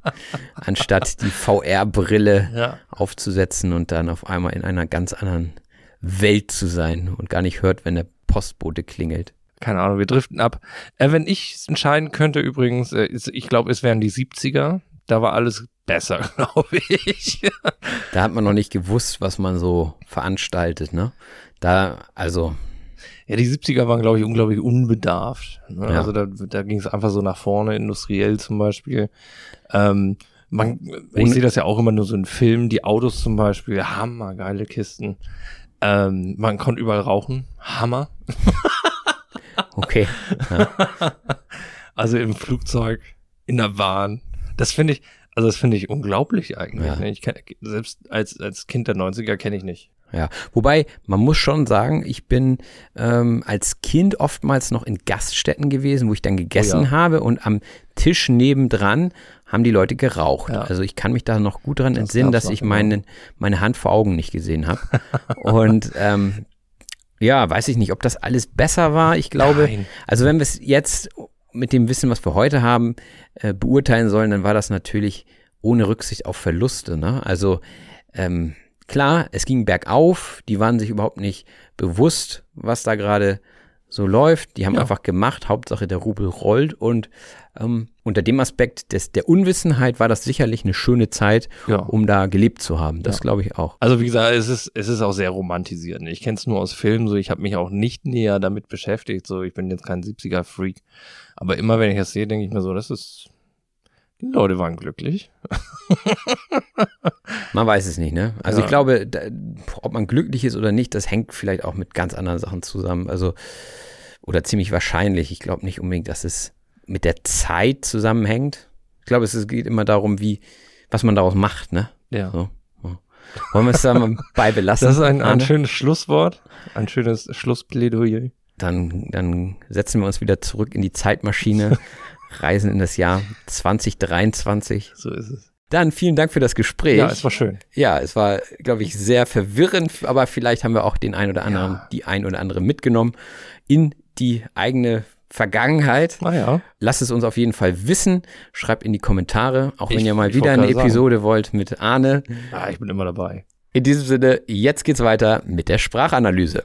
anstatt die VR-Brille ja. aufzusetzen und dann auf einmal in einer ganz anderen Welt zu sein und gar nicht hört, wenn der Postbote klingelt keine Ahnung, wir driften ab. Äh, wenn ich entscheiden könnte übrigens, äh, ich glaube, es wären die 70er. da war alles besser, glaube ich. Da hat man noch nicht gewusst, was man so veranstaltet, ne? Da, also. Ja, die 70er waren, glaube ich, unglaublich unbedarft. Ne? Ja. Also da, da ging es einfach so nach vorne, industriell zum Beispiel. Ähm, man, ich sehe das ja auch immer nur so in Filmen, die Autos zum Beispiel, hammer, geile Kisten. Ähm, man konnte überall rauchen, Hammer. Okay. Also im Flugzeug, in der Bahn. Das finde ich, also das finde ich unglaublich eigentlich. Ja. Ne? Ich kenn, selbst als, als Kind der 90er kenne ich nicht. Ja, wobei man muss schon sagen, ich bin ähm, als Kind oftmals noch in Gaststätten gewesen, wo ich dann gegessen Oh ja. habe und am Tisch nebendran haben die Leute geraucht. Ja. Also ich kann mich da noch gut dran Das entsinnen, dass ich meinen, meine Hand vor Augen nicht gesehen habe. und ähm, ja, weiß ich nicht, ob das alles besser war. Ich glaube, Nein. also wenn wir es jetzt mit dem Wissen, was wir heute haben, äh, beurteilen sollen, dann war das natürlich ohne Rücksicht auf Verluste. Ne? Also ähm, klar, es ging bergauf, die waren sich überhaupt nicht bewusst, was da gerade so läuft. Die haben Ja. einfach gemacht, Hauptsache der Rubel rollt und ähm, unter dem Aspekt des, der Unwissenheit war das sicherlich eine schöne Zeit, Ja. um da gelebt zu haben. Das Ja. glaube ich auch. Also wie gesagt, es ist, es ist auch sehr romantisiert. Ich kenne es nur aus Filmen, so ich habe mich auch nicht näher damit beschäftigt. So, ich bin jetzt kein 70er-Freak. Aber immer wenn ich das sehe, denke ich mir so, das ist. Die Leute waren glücklich. Man weiß es nicht, ne? Also Ja. ich glaube, da, ob man glücklich ist oder nicht, das hängt vielleicht auch mit ganz anderen Sachen zusammen. Also, oder ziemlich wahrscheinlich. Ich glaube nicht unbedingt, dass es mit der Zeit zusammenhängt. Ich glaube, es geht immer darum, wie, was man daraus macht, ne? Ja. So. Wollen wir es da mal bei belassen? Das ist ein, ein schönes Schlusswort, ein schönes Schlussplädoyer. Dann, dann setzen wir uns wieder zurück in die Zeitmaschine, reisen in das Jahr 2023. So ist es. Dann vielen Dank für das Gespräch. Ja, es war schön. Ja, es war, glaube ich, sehr verwirrend, aber vielleicht haben wir auch den ein oder anderen, Ja. die ein oder andere mitgenommen in die eigene Vergangenheit. Naja, Lasst es uns auf jeden Fall wissen. Schreibt in die Kommentare, auch wenn Ich- ihr mal wieder eine gerade sagen. Episode wollt mit Arne. ah, ich bin immer dabei. In diesem Sinne, jetzt geht's weiter mit der Sprachanalyse.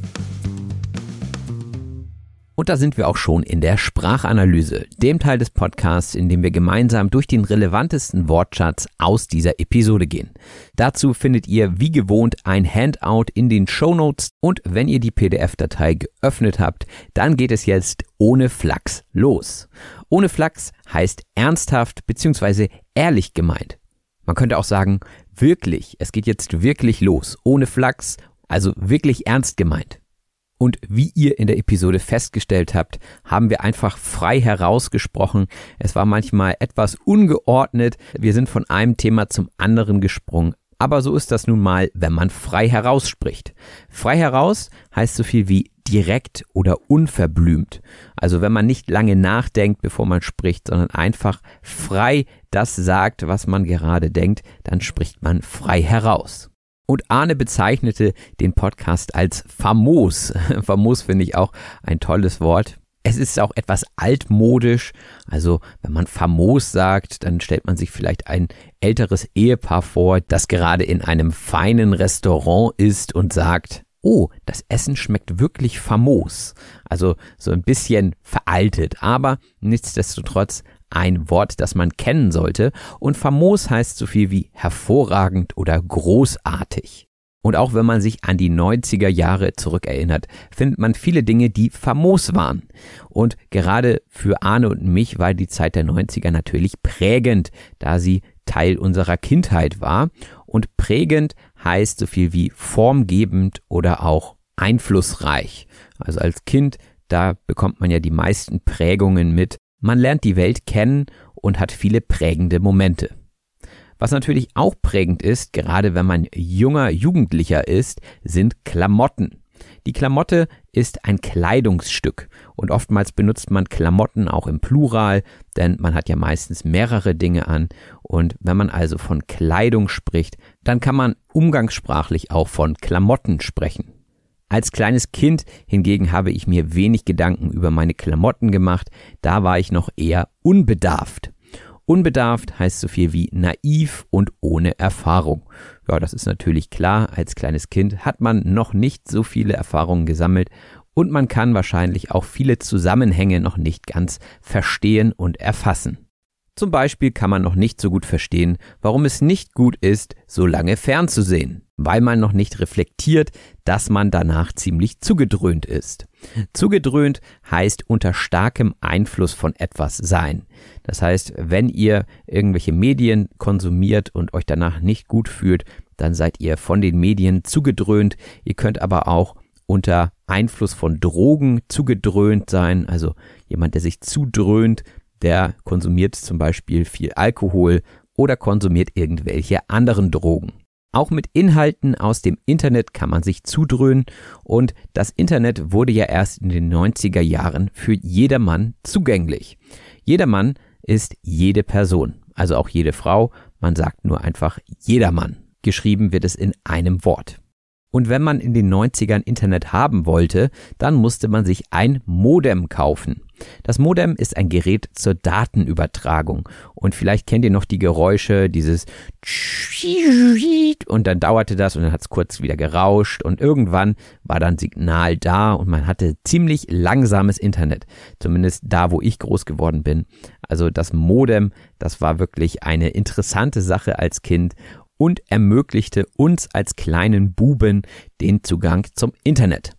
Und da sind wir auch schon in der Sprachanalyse, dem Teil des Podcasts, in dem wir gemeinsam durch den relevantesten Wortschatz aus dieser Episode gehen. Dazu findet ihr wie gewohnt ein Handout in den Shownotes und wenn ihr die PDF-Datei geöffnet habt, dann geht es jetzt ohne Flachs los. Ohne Flachs heißt ernsthaft bzw. ehrlich gemeint. Man könnte auch sagen, wirklich, es geht jetzt wirklich los, ohne Flachs, also wirklich ernst gemeint. Und wie ihr in der Episode festgestellt habt, haben wir einfach frei herausgesprochen. Es war manchmal etwas ungeordnet. Wir sind von einem Thema zum anderen gesprungen. Aber so ist das nun mal, wenn man frei herausspricht. Frei heraus heißt so viel wie direkt oder unverblümt. Also wenn man nicht lange nachdenkt, bevor man spricht, sondern einfach frei das sagt, was man gerade denkt, dann spricht man frei heraus. Und Arne bezeichnete den Podcast als famos. famos finde ich auch ein tolles Wort. Es ist auch etwas altmodisch. Also, wenn man famos sagt, dann stellt man sich vielleicht ein älteres Ehepaar vor, das gerade in einem feinen Restaurant ist und sagt, oh, das Essen schmeckt wirklich famos. Also so ein bisschen veraltet, aber nichtsdestotrotz ein Wort, das man kennen sollte. Und famos heißt so viel wie hervorragend oder großartig. Und auch wenn man sich an die 90er Jahre zurückerinnert, findet man viele Dinge, die famos waren. Und gerade für Arne und mich war die Zeit der 90er natürlich prägend, da sie Teil unserer Kindheit war. Und prägend heißt so viel wie formgebend oder auch einflussreich. Also als Kind, da bekommt man ja die meisten Prägungen mit. Man lernt die Welt kennen und hat viele prägende Momente. Was natürlich auch prägend ist, gerade wenn man junger Jugendlicher ist, sind Klamotten. Die Klamotte ist ein Kleidungsstück und oftmals benutzt man Klamotten auch im Plural, denn man hat ja meistens mehrere Dinge an und wenn man also von Kleidung spricht, dann kann man umgangssprachlich auch von Klamotten sprechen. Als kleines Kind hingegen habe ich mir wenig Gedanken über meine Klamotten gemacht, da war ich noch eher unbedarft. Unbedarft heißt so viel wie naiv und ohne Erfahrung. Ja, das ist natürlich klar. Als kleines Kind hat man noch nicht so viele Erfahrungen gesammelt und man kann wahrscheinlich auch viele Zusammenhänge noch nicht ganz verstehen und erfassen. Zum Beispiel kann man noch nicht so gut verstehen, warum es nicht gut ist, so lange fernzusehen, weil man noch nicht reflektiert, dass man danach ziemlich zugedröhnt ist. Zugedröhnt heißt unter starkem Einfluss von etwas sein. Das heißt, wenn ihr irgendwelche Medien konsumiert und euch danach nicht gut fühlt, dann seid ihr von den Medien zugedröhnt. Ihr könnt aber auch unter Einfluss von Drogen zugedröhnt sein, also jemand, der sich zudröhnt, der konsumiert zum Beispiel viel Alkohol oder konsumiert irgendwelche anderen Drogen. Auch mit Inhalten aus dem Internet kann man sich zudröhnen und das Internet wurde ja erst in den 90er Jahren für jedermann zugänglich. Jedermann ist jede Person, also auch jede Frau, man sagt nur einfach jedermann. Geschrieben wird es in einem Wort. Und wenn man in den 90ern Internet haben wollte, dann musste man sich ein Modem kaufen. Das Modem ist ein Gerät zur Datenübertragung. Und vielleicht kennt ihr noch die Geräusche, dieses und dann dauerte das und dann hat es kurz wieder gerauscht und irgendwann war dann Signal da und man hatte ziemlich langsames Internet. Zumindest da, wo ich groß geworden bin. Also das Modem, das war wirklich eine interessante Sache als Kind und ermöglichte uns als kleinen Buben den Zugang zum Internet.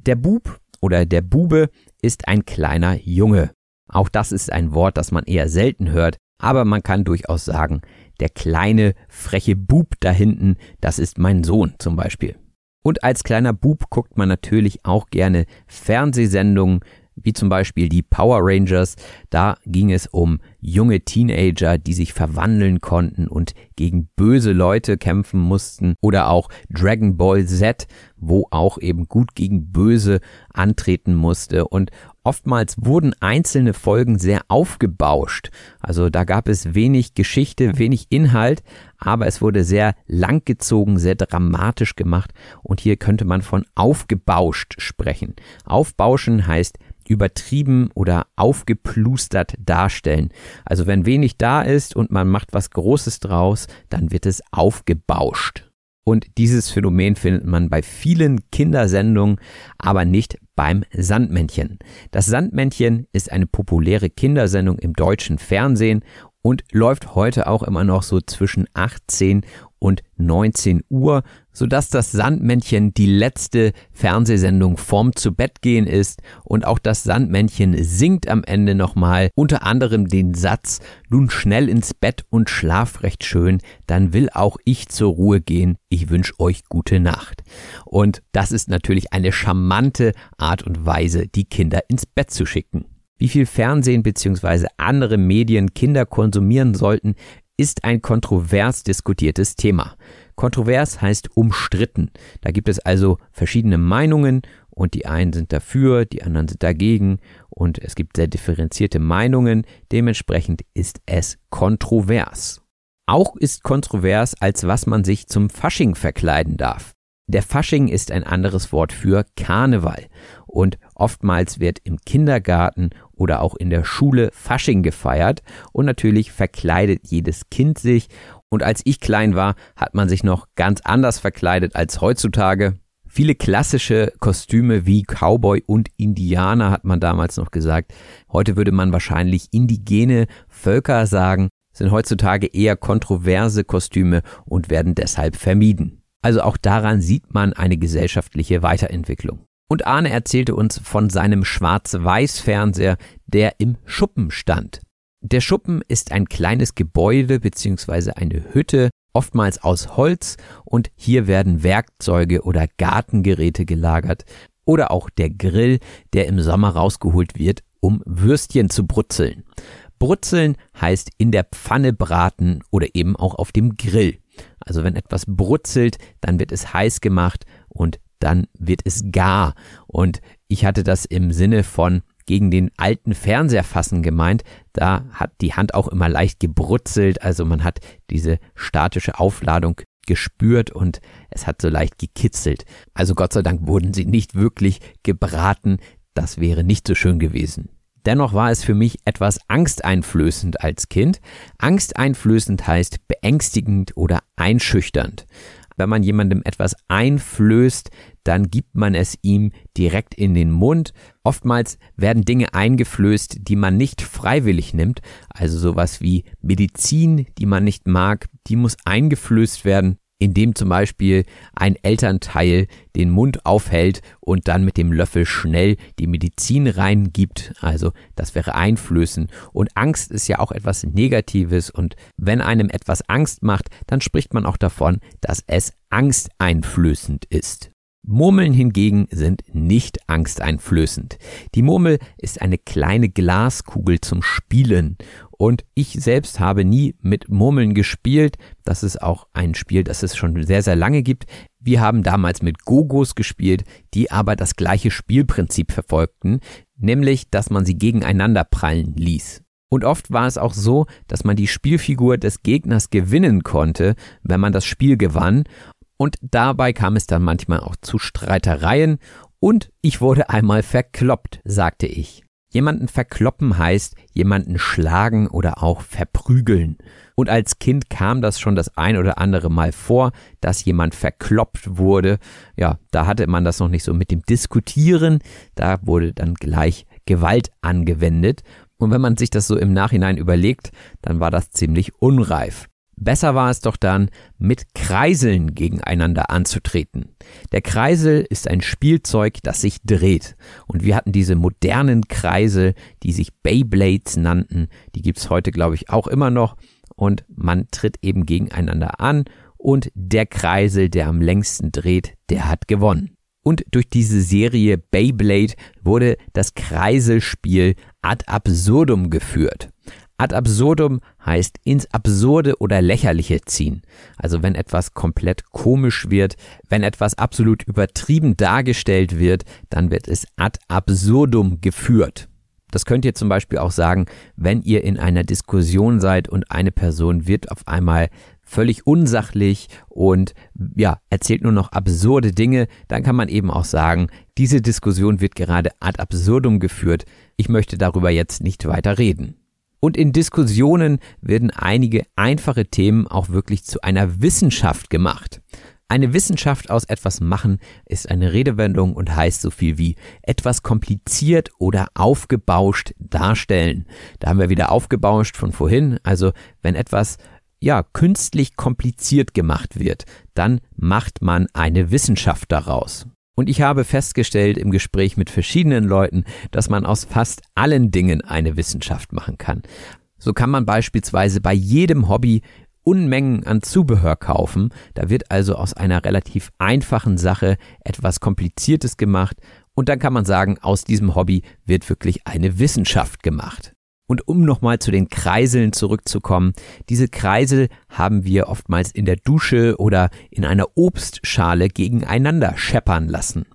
Der Bub oder der Bube ist ein kleiner Junge. Auch das ist ein Wort, das man eher selten hört, aber man kann durchaus sagen, der kleine, freche Bub da hinten, das ist mein Sohn zum Beispiel. Und als kleiner Bub guckt man natürlich auch gerne Fernsehsendungen wie zum Beispiel die Power Rangers. Da ging es um junge Teenager, die sich verwandeln konnten und gegen böse Leute kämpfen mussten. Oder auch Dragon Ball Z, wo auch eben gut gegen böse antreten musste. Und oftmals wurden einzelne Folgen sehr aufgebauscht. Also da gab es wenig Geschichte, wenig Inhalt, aber es wurde sehr langgezogen, sehr dramatisch gemacht. Und hier könnte man von aufgebauscht sprechen. Aufbauschen heißt übertrieben oder aufgeplustert darstellen. Also wenn wenig da ist und man macht was Großes draus, dann wird es aufgebauscht. Und dieses Phänomen findet man bei vielen Kindersendungen, aber nicht beim Sandmännchen. Das Sandmännchen ist eine populäre Kindersendung im deutschen Fernsehen und läuft heute auch immer noch so zwischen 18 und 19 Uhr, sodass das Sandmännchen die letzte Fernsehsendung vorm zu Bett gehen ist und auch das Sandmännchen singt am Ende nochmal unter anderem den Satz, nun schnell ins Bett und schlaf recht schön, dann will auch ich zur Ruhe gehen, ich wünsche euch gute Nacht. Und das ist natürlich eine charmante Art und Weise, die Kinder ins Bett zu schicken. Wie viel Fernsehen bzw. andere Medien Kinder konsumieren sollten, ist ein kontrovers diskutiertes Thema. Kontrovers heißt umstritten. Da gibt es also verschiedene Meinungen und die einen sind dafür, die anderen sind dagegen und es gibt sehr differenzierte Meinungen. Dementsprechend ist es kontrovers. Auch ist kontrovers, als was man sich zum Fasching verkleiden darf. Der Fasching ist ein anderes Wort für Karneval und oftmals wird im Kindergarten oder auch in der Schule Fasching gefeiert und natürlich verkleidet jedes Kind sich und als ich klein war, hat man sich noch ganz anders verkleidet als heutzutage. Viele klassische Kostüme wie Cowboy und Indianer hat man damals noch gesagt. Heute würde man wahrscheinlich indigene Völker sagen, sind heutzutage eher kontroverse Kostüme und werden deshalb vermieden. Also auch daran sieht man eine gesellschaftliche Weiterentwicklung. Und Arne erzählte uns von seinem Schwarz-Weiß-Fernseher, der im Schuppen stand. Der Schuppen ist ein kleines Gebäude bzw. eine Hütte, oftmals aus Holz, und hier werden Werkzeuge oder Gartengeräte gelagert oder auch der Grill, der im Sommer rausgeholt wird, um Würstchen zu brutzeln. Brutzeln heißt in der Pfanne braten oder eben auch auf dem Grill. Also wenn etwas brutzelt, dann wird es heiß gemacht und dann wird es gar. Und ich hatte das im Sinne von gegen den alten Fernseher fassen gemeint. Da hat die Hand auch immer leicht gebrutzelt, also man hat diese statische Aufladung gespürt und es hat so leicht gekitzelt. Also Gott sei Dank wurden sie nicht wirklich gebraten, das wäre nicht so schön gewesen. Dennoch war es für mich etwas angsteinflößend als Kind. Angsteinflößend heißt beängstigend oder einschüchternd. Wenn man jemandem etwas einflößt, dann gibt man es ihm direkt in den Mund. Oftmals werden Dinge eingeflößt, die man nicht freiwillig nimmt, also sowas wie Medizin, die man nicht mag, die muss eingeflößt werden indem zum Beispiel ein Elternteil den Mund aufhält und dann mit dem Löffel schnell die Medizin reingibt. Also das wäre Einflößen. Und Angst ist ja auch etwas Negatives. Und wenn einem etwas Angst macht, dann spricht man auch davon, dass es angsteinflößend ist. Murmeln hingegen sind nicht angsteinflößend. Die Murmel ist eine kleine Glaskugel zum Spielen und ich selbst habe nie mit Murmeln gespielt. Das ist auch ein Spiel, das es schon sehr, sehr lange gibt. Wir haben damals mit Gogos gespielt, die aber das gleiche Spielprinzip verfolgten, nämlich, dass man sie gegeneinander prallen ließ. Und oft war es auch so, dass man die Spielfigur des Gegners gewinnen konnte, wenn man das Spiel gewann. Und dabei kam es dann manchmal auch zu Streitereien und ich wurde einmal verkloppt, sagte ich. Jemanden verkloppen heißt jemanden schlagen oder auch verprügeln. Und als Kind kam das schon das ein oder andere Mal vor, dass jemand verkloppt wurde. Ja, da hatte man das noch nicht so mit dem Diskutieren. Da wurde dann gleich Gewalt angewendet. Und wenn man sich das so im Nachhinein überlegt, dann war das ziemlich unreif. Besser war es doch dann, mit Kreiseln gegeneinander anzutreten. Der Kreisel ist ein Spielzeug, das sich dreht. Und wir hatten diese modernen Kreisel, die sich Beyblades nannten. Die gibt's heute, glaube ich, auch immer noch. Und man tritt eben gegeneinander an. Und der Kreisel, der am längsten dreht, der hat gewonnen. Und durch diese Serie Beyblade wurde das Kreiselspiel ad absurdum geführt. Ad absurdum heißt ins Absurde oder Lächerliche ziehen. Also wenn etwas komplett komisch wird, wenn etwas absolut übertrieben dargestellt wird, dann wird es ad absurdum geführt. Das könnt ihr zum Beispiel auch sagen, wenn ihr in einer Diskussion seid und eine Person wird auf einmal völlig unsachlich und ja, erzählt nur noch absurde Dinge, dann kann man eben auch sagen, diese Diskussion wird gerade ad absurdum geführt. Ich möchte darüber jetzt nicht weiter reden. Und in Diskussionen werden einige einfache Themen auch wirklich zu einer Wissenschaft gemacht. Eine Wissenschaft aus etwas machen ist eine Redewendung und heißt so viel wie etwas kompliziert oder aufgebauscht darstellen. Da haben wir wieder aufgebauscht von vorhin. Also wenn etwas ja künstlich kompliziert gemacht wird, dann macht man eine Wissenschaft daraus. Und ich habe festgestellt im Gespräch mit verschiedenen Leuten, dass man aus fast allen Dingen eine Wissenschaft machen kann. So kann man beispielsweise bei jedem Hobby Unmengen an Zubehör kaufen. Da wird also aus einer relativ einfachen Sache etwas Kompliziertes gemacht. Und dann kann man sagen, aus diesem Hobby wird wirklich eine Wissenschaft gemacht. Und um nochmal zu den Kreiseln zurückzukommen, diese Kreisel haben wir oftmals in der Dusche oder in einer Obstschale gegeneinander scheppern lassen.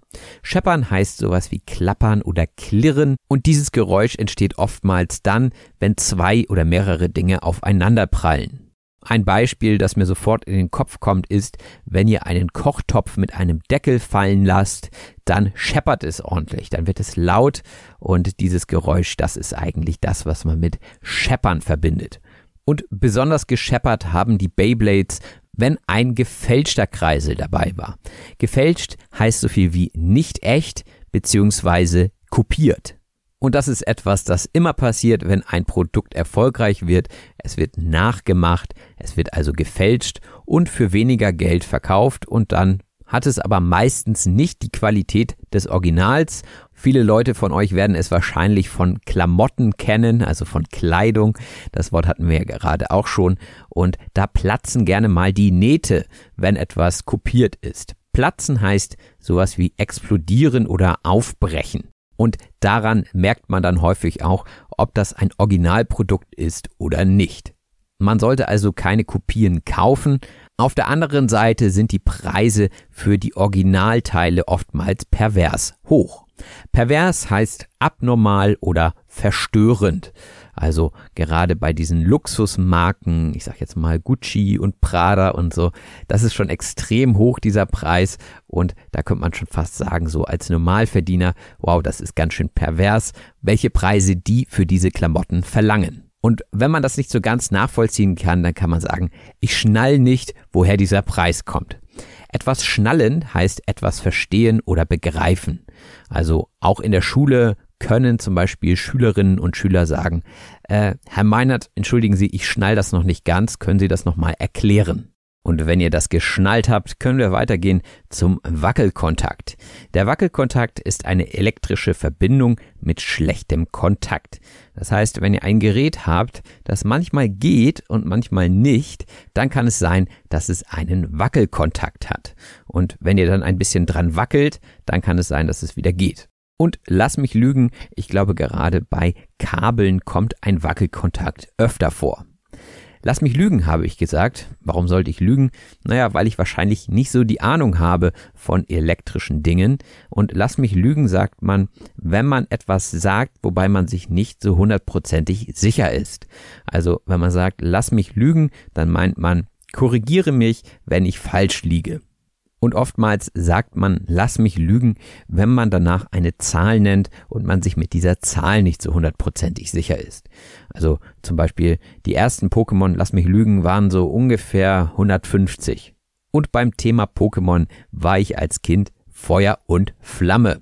Scheppern heißt sowas wie klappern oder klirren und dieses Geräusch entsteht oftmals dann, wenn zwei oder mehrere Dinge aufeinander prallen. Ein Beispiel, das mir sofort in den Kopf kommt, ist, wenn ihr einen Kochtopf mit einem Deckel fallen lasst, dann scheppert es ordentlich, dann wird es laut und dieses Geräusch, das ist eigentlich das, was man mit Scheppern verbindet. Und besonders gescheppert haben die Beyblades, wenn ein gefälschter Kreisel dabei war. Gefälscht heißt so viel wie nicht echt beziehungsweise kopiert. Und das ist etwas, das immer passiert, wenn ein Produkt erfolgreich wird. Es wird nachgemacht, es wird also gefälscht und für weniger Geld verkauft und dann hat es aber meistens nicht die Qualität des Originals. Viele Leute von euch werden es wahrscheinlich von Klamotten kennen, also von Kleidung. Das Wort hatten wir ja gerade auch schon. Und da platzen gerne mal die Nähte, wenn etwas kopiert ist. Platzen heißt sowas wie explodieren oder aufbrechen. Und daran merkt man dann häufig auch, ob das ein Originalprodukt ist oder nicht. Man sollte also keine Kopien kaufen, auf der anderen Seite sind die Preise für die Originalteile oftmals pervers hoch. Pervers heißt abnormal oder verstörend. Also gerade bei diesen Luxusmarken, ich sag jetzt mal Gucci und Prada und so, das ist schon extrem hoch dieser Preis und da könnte man schon fast sagen, so als Normalverdiener, wow, das ist ganz schön pervers, welche Preise die für diese Klamotten verlangen. Und wenn man das nicht so ganz nachvollziehen kann, dann kann man sagen, ich schnall nicht, woher dieser Preis kommt. Etwas schnallen heißt etwas verstehen oder begreifen. Also auch in der Schule können zum Beispiel Schülerinnen und Schüler sagen, äh, Herr Meinert, entschuldigen Sie, ich schnall das noch nicht ganz, können Sie das nochmal erklären? Und wenn ihr das geschnallt habt, können wir weitergehen zum Wackelkontakt. Der Wackelkontakt ist eine elektrische Verbindung mit schlechtem Kontakt. Das heißt, wenn ihr ein Gerät habt, das manchmal geht und manchmal nicht, dann kann es sein, dass es einen Wackelkontakt hat. Und wenn ihr dann ein bisschen dran wackelt, dann kann es sein, dass es wieder geht. Und lass mich lügen, ich glaube gerade bei Kabeln kommt ein Wackelkontakt öfter vor. Lass mich lügen, habe ich gesagt. Warum sollte ich lügen? Naja, weil ich wahrscheinlich nicht so die Ahnung habe von elektrischen Dingen. Und lass mich lügen, sagt man, wenn man etwas sagt, wobei man sich nicht so hundertprozentig sicher ist. Also, wenn man sagt, lass mich lügen, dann meint man, korrigiere mich, wenn ich falsch liege. Und oftmals sagt man, lass mich lügen, wenn man danach eine Zahl nennt und man sich mit dieser Zahl nicht so hundertprozentig sicher ist. Also zum Beispiel die ersten Pokémon, lass mich lügen, waren so ungefähr 150. Und beim Thema Pokémon war ich als Kind Feuer und Flamme.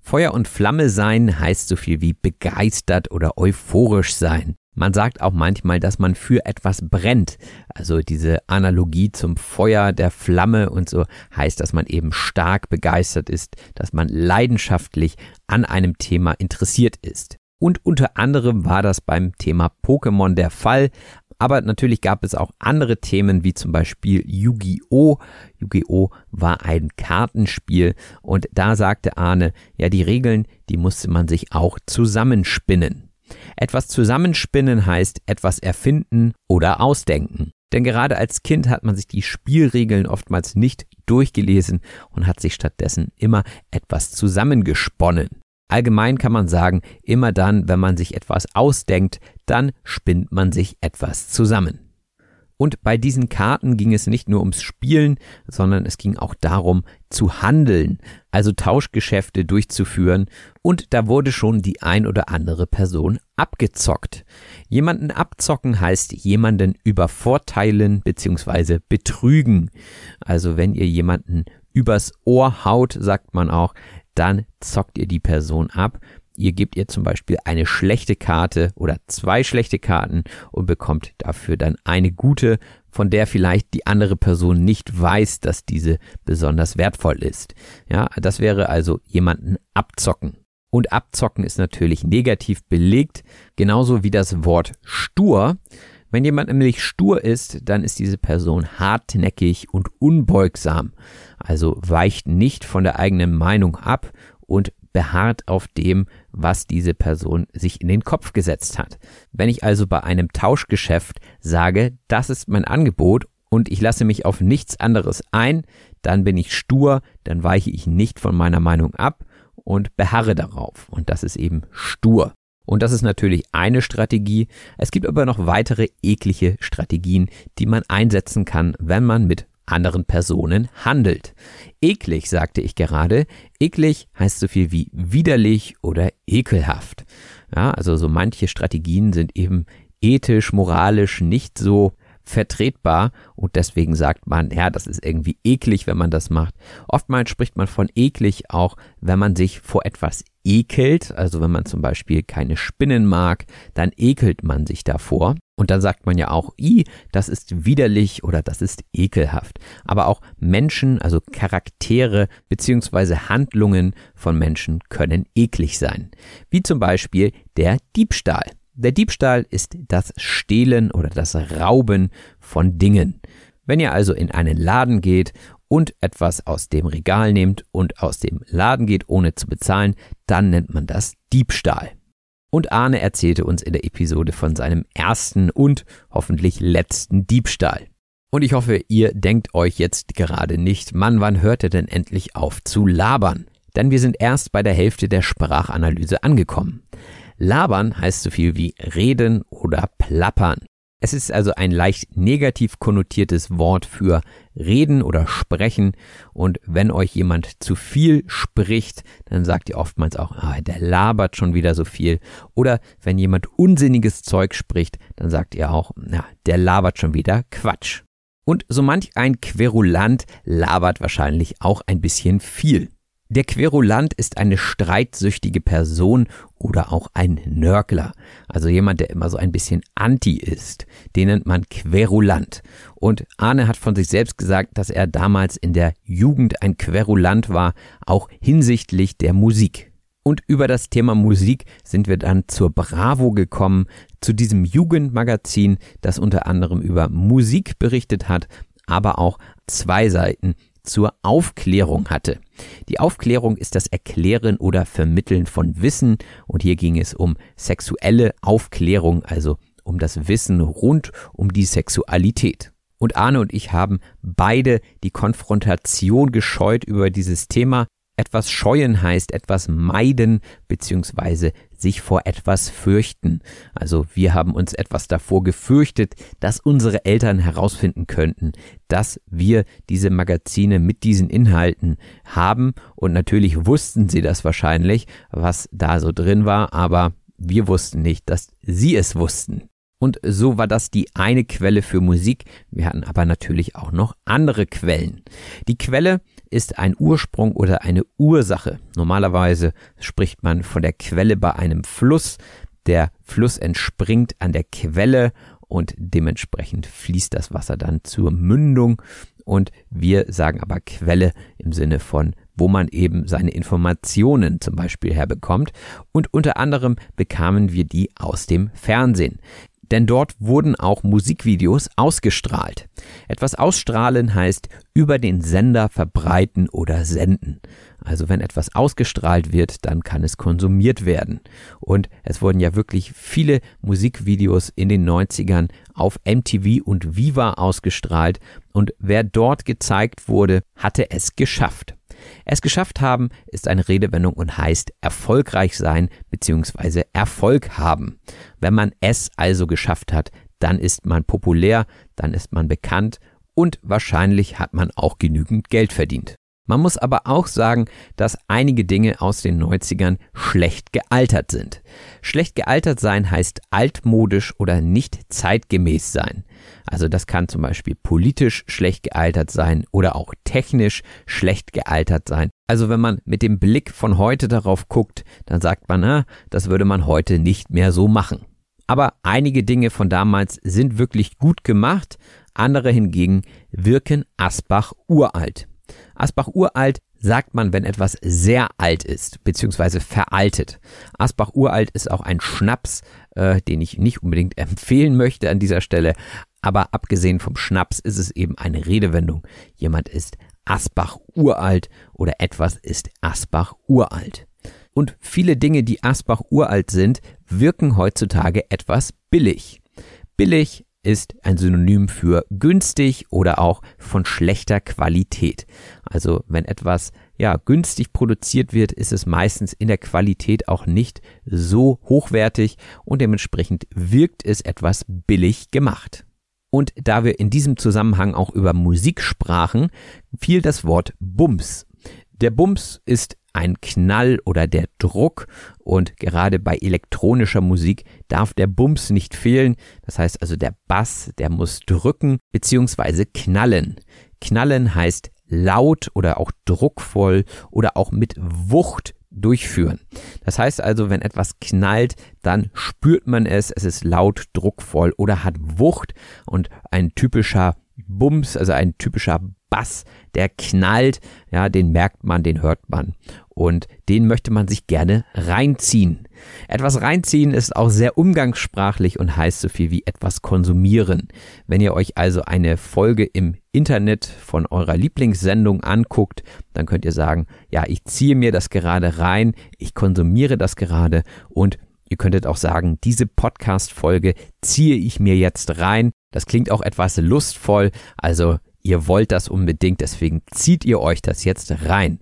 Feuer und Flamme sein heißt so viel wie begeistert oder euphorisch sein. Man sagt auch manchmal, dass man für etwas brennt. Also diese Analogie zum Feuer der Flamme und so heißt, dass man eben stark begeistert ist, dass man leidenschaftlich an einem Thema interessiert ist. Und unter anderem war das beim Thema Pokémon der Fall. Aber natürlich gab es auch andere Themen, wie zum Beispiel Yu-Gi-Oh! Yu-Gi-Oh! war ein Kartenspiel und da sagte Arne, ja, die Regeln, die musste man sich auch zusammenspinnen. Etwas zusammenspinnen heißt etwas erfinden oder ausdenken. Denn gerade als Kind hat man sich die Spielregeln oftmals nicht durchgelesen und hat sich stattdessen immer etwas zusammengesponnen. Allgemein kann man sagen, immer dann, wenn man sich etwas ausdenkt, dann spinnt man sich etwas zusammen. Und bei diesen Karten ging es nicht nur ums Spielen, sondern es ging auch darum zu handeln, also Tauschgeschäfte durchzuführen. Und da wurde schon die ein oder andere Person abgezockt. Jemanden abzocken heißt jemanden übervorteilen bzw. betrügen. Also wenn ihr jemanden übers Ohr haut, sagt man auch, dann zockt ihr die Person ab Ihr gebt ihr zum Beispiel eine schlechte Karte oder zwei schlechte Karten und bekommt dafür dann eine gute, von der vielleicht die andere Person nicht weiß, dass diese besonders wertvoll ist. Ja, das wäre also jemanden abzocken. Und abzocken ist natürlich negativ belegt, genauso wie das Wort stur. Wenn jemand nämlich stur ist, dann ist diese Person hartnäckig und unbeugsam, also weicht nicht von der eigenen Meinung ab und beharrt auf dem, was diese Person sich in den Kopf gesetzt hat. Wenn ich also bei einem Tauschgeschäft sage, das ist mein Angebot und ich lasse mich auf nichts anderes ein, dann bin ich stur, dann weiche ich nicht von meiner Meinung ab und beharre darauf. Und das ist eben stur. Und das ist natürlich eine Strategie. Es gibt aber noch weitere eklige Strategien, die man einsetzen kann, wenn man mit anderen Personen handelt. Eklig, sagte ich gerade. Eklig heißt so viel wie widerlich oder ekelhaft. Ja, also so manche Strategien sind eben ethisch, moralisch nicht so vertretbar und deswegen sagt man, ja, das ist irgendwie eklig, wenn man das macht. Oftmals spricht man von eklig auch, wenn man sich vor etwas ekelt, also wenn man zum Beispiel keine Spinnen mag, dann ekelt man sich davor. Und dann sagt man ja auch, i, das ist widerlich oder das ist ekelhaft. Aber auch Menschen, also Charaktere beziehungsweise Handlungen von Menschen können eklig sein. Wie zum Beispiel der Diebstahl. Der Diebstahl ist das Stehlen oder das Rauben von Dingen. Wenn ihr also in einen Laden geht und etwas aus dem Regal nehmt und aus dem Laden geht, ohne zu bezahlen, dann nennt man das Diebstahl. Und Arne erzählte uns in der Episode von seinem ersten und hoffentlich letzten Diebstahl. Und ich hoffe, ihr denkt euch jetzt gerade nicht, Mann, wann hört er denn endlich auf zu labern? Denn wir sind erst bei der Hälfte der Sprachanalyse angekommen. Labern heißt so viel wie reden oder plappern. Es ist also ein leicht negativ konnotiertes Wort für reden oder sprechen. Und wenn euch jemand zu viel spricht, dann sagt ihr oftmals auch, ah, der labert schon wieder so viel. Oder wenn jemand unsinniges Zeug spricht, dann sagt ihr auch, na, der labert schon wieder Quatsch. Und so manch ein Querulant labert wahrscheinlich auch ein bisschen viel. Der Querulant ist eine streitsüchtige Person oder auch ein Nörgler, also jemand, der immer so ein bisschen anti ist. Den nennt man Querulant. Und Arne hat von sich selbst gesagt, dass er damals in der Jugend ein Querulant war, auch hinsichtlich der Musik. Und über das Thema Musik sind wir dann zur Bravo gekommen, zu diesem Jugendmagazin, das unter anderem über Musik berichtet hat, aber auch zwei Seiten zur Aufklärung hatte. Die Aufklärung ist das Erklären oder Vermitteln von Wissen und hier ging es um sexuelle Aufklärung, also um das Wissen rund um die Sexualität. Und Arne und ich haben beide die Konfrontation gescheut über dieses Thema, etwas scheuen heißt etwas meiden bzw. sich vor etwas fürchten. Also wir haben uns etwas davor gefürchtet, dass unsere Eltern herausfinden könnten, dass wir diese Magazine mit diesen Inhalten haben und natürlich wussten sie das wahrscheinlich, was da so drin war, aber wir wussten nicht, dass sie es wussten. Und so war das die eine Quelle für Musik. Wir hatten aber natürlich auch noch andere Quellen. Die Quelle ist ein Ursprung oder eine Ursache. Normalerweise spricht man von der Quelle bei einem Fluss. Der Fluss entspringt an der Quelle und dementsprechend fließt das Wasser dann zur Mündung. Und wir sagen aber Quelle im Sinne von wo man eben seine Informationen zum Beispiel herbekommt. Und unter anderem bekamen wir die aus dem Fernsehen denn dort wurden auch Musikvideos ausgestrahlt. Etwas ausstrahlen heißt über den Sender verbreiten oder senden. Also wenn etwas ausgestrahlt wird, dann kann es konsumiert werden. Und es wurden ja wirklich viele Musikvideos in den 90ern auf MTV und Viva ausgestrahlt und wer dort gezeigt wurde, hatte es geschafft. Es geschafft haben ist eine Redewendung und heißt erfolgreich sein bzw. Erfolg haben. Wenn man es also geschafft hat, dann ist man populär, dann ist man bekannt und wahrscheinlich hat man auch genügend Geld verdient. Man muss aber auch sagen, dass einige Dinge aus den 90ern schlecht gealtert sind. Schlecht gealtert sein heißt altmodisch oder nicht zeitgemäß sein. Also das kann zum Beispiel politisch schlecht gealtert sein oder auch technisch schlecht gealtert sein. Also wenn man mit dem Blick von heute darauf guckt, dann sagt man, na, das würde man heute nicht mehr so machen. Aber einige Dinge von damals sind wirklich gut gemacht, andere hingegen wirken Asbach uralt. Asbach uralt sagt man, wenn etwas sehr alt ist, beziehungsweise veraltet. Asbach uralt ist auch ein Schnaps, äh, den ich nicht unbedingt empfehlen möchte an dieser Stelle. Aber abgesehen vom Schnaps ist es eben eine Redewendung. Jemand ist Asbach uralt oder etwas ist Asbach uralt. Und viele Dinge, die Asbach uralt sind, wirken heutzutage etwas billig. Billig ist ein Synonym für günstig oder auch von schlechter Qualität. Also wenn etwas ja günstig produziert wird, ist es meistens in der Qualität auch nicht so hochwertig und dementsprechend wirkt es etwas billig gemacht. Und da wir in diesem Zusammenhang auch über Musik sprachen, fiel das Wort Bums. Der Bums ist ein Knall oder der Druck und gerade bei elektronischer Musik darf der Bums nicht fehlen. Das heißt also der Bass, der muss drücken bzw. knallen. Knallen heißt laut oder auch druckvoll oder auch mit Wucht durchführen. Das heißt also, wenn etwas knallt, dann spürt man es, es ist laut, druckvoll oder hat Wucht und ein typischer Bums, also ein typischer Bass, der knallt, ja, den merkt man, den hört man. Und den möchte man sich gerne reinziehen. Etwas reinziehen ist auch sehr umgangssprachlich und heißt so viel wie etwas konsumieren. Wenn ihr euch also eine Folge im Internet von eurer Lieblingssendung anguckt, dann könnt ihr sagen, ja, ich ziehe mir das gerade rein, ich konsumiere das gerade und Ihr könntet auch sagen, diese Podcast-Folge ziehe ich mir jetzt rein. Das klingt auch etwas lustvoll, also ihr wollt das unbedingt, deswegen zieht ihr euch das jetzt rein.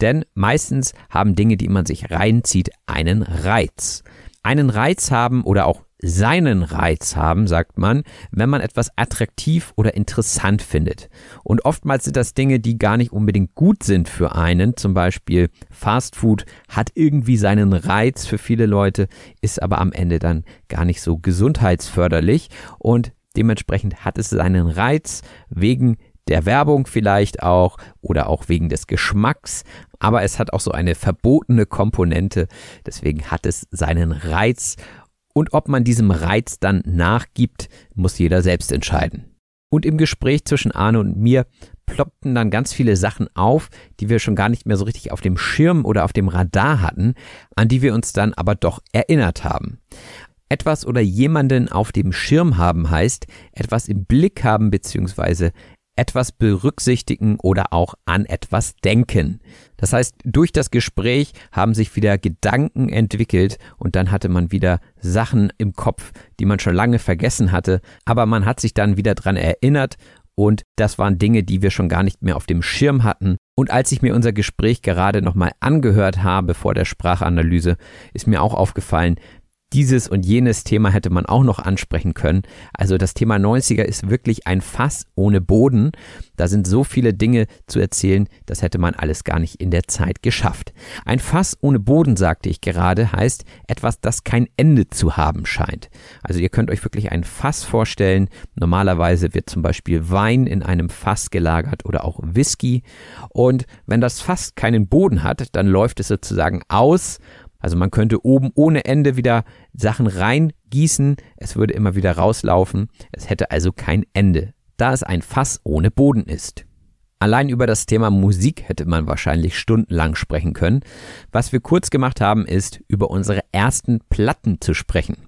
Denn meistens haben Dinge, die man sich reinzieht, einen Reiz. Einen Reiz haben oder auch seinen Reiz haben, sagt man, wenn man etwas attraktiv oder interessant findet. Und oftmals sind das Dinge, die gar nicht unbedingt gut sind für einen. Zum Beispiel Fast Food hat irgendwie seinen Reiz für viele Leute, ist aber am Ende dann gar nicht so gesundheitsförderlich und dementsprechend hat es seinen Reiz wegen der Werbung vielleicht auch oder auch wegen des Geschmacks, aber es hat auch so eine verbotene Komponente, deswegen hat es seinen Reiz und ob man diesem Reiz dann nachgibt, muss jeder selbst entscheiden. Und im Gespräch zwischen Arne und mir ploppten dann ganz viele Sachen auf, die wir schon gar nicht mehr so richtig auf dem Schirm oder auf dem Radar hatten, an die wir uns dann aber doch erinnert haben. Etwas oder jemanden auf dem Schirm haben heißt, etwas im Blick haben bzw etwas berücksichtigen oder auch an etwas denken. Das heißt, durch das Gespräch haben sich wieder Gedanken entwickelt und dann hatte man wieder Sachen im Kopf, die man schon lange vergessen hatte, aber man hat sich dann wieder dran erinnert und das waren Dinge, die wir schon gar nicht mehr auf dem Schirm hatten. Und als ich mir unser Gespräch gerade nochmal angehört habe vor der Sprachanalyse, ist mir auch aufgefallen, dieses und jenes Thema hätte man auch noch ansprechen können. Also das Thema 90er ist wirklich ein Fass ohne Boden. Da sind so viele Dinge zu erzählen, das hätte man alles gar nicht in der Zeit geschafft. Ein Fass ohne Boden, sagte ich gerade, heißt etwas, das kein Ende zu haben scheint. Also ihr könnt euch wirklich ein Fass vorstellen. Normalerweise wird zum Beispiel Wein in einem Fass gelagert oder auch Whisky. Und wenn das Fass keinen Boden hat, dann läuft es sozusagen aus also man könnte oben ohne Ende wieder Sachen reingießen, es würde immer wieder rauslaufen, es hätte also kein Ende, da es ein Fass ohne Boden ist. Allein über das Thema Musik hätte man wahrscheinlich stundenlang sprechen können. Was wir kurz gemacht haben, ist, über unsere ersten Platten zu sprechen.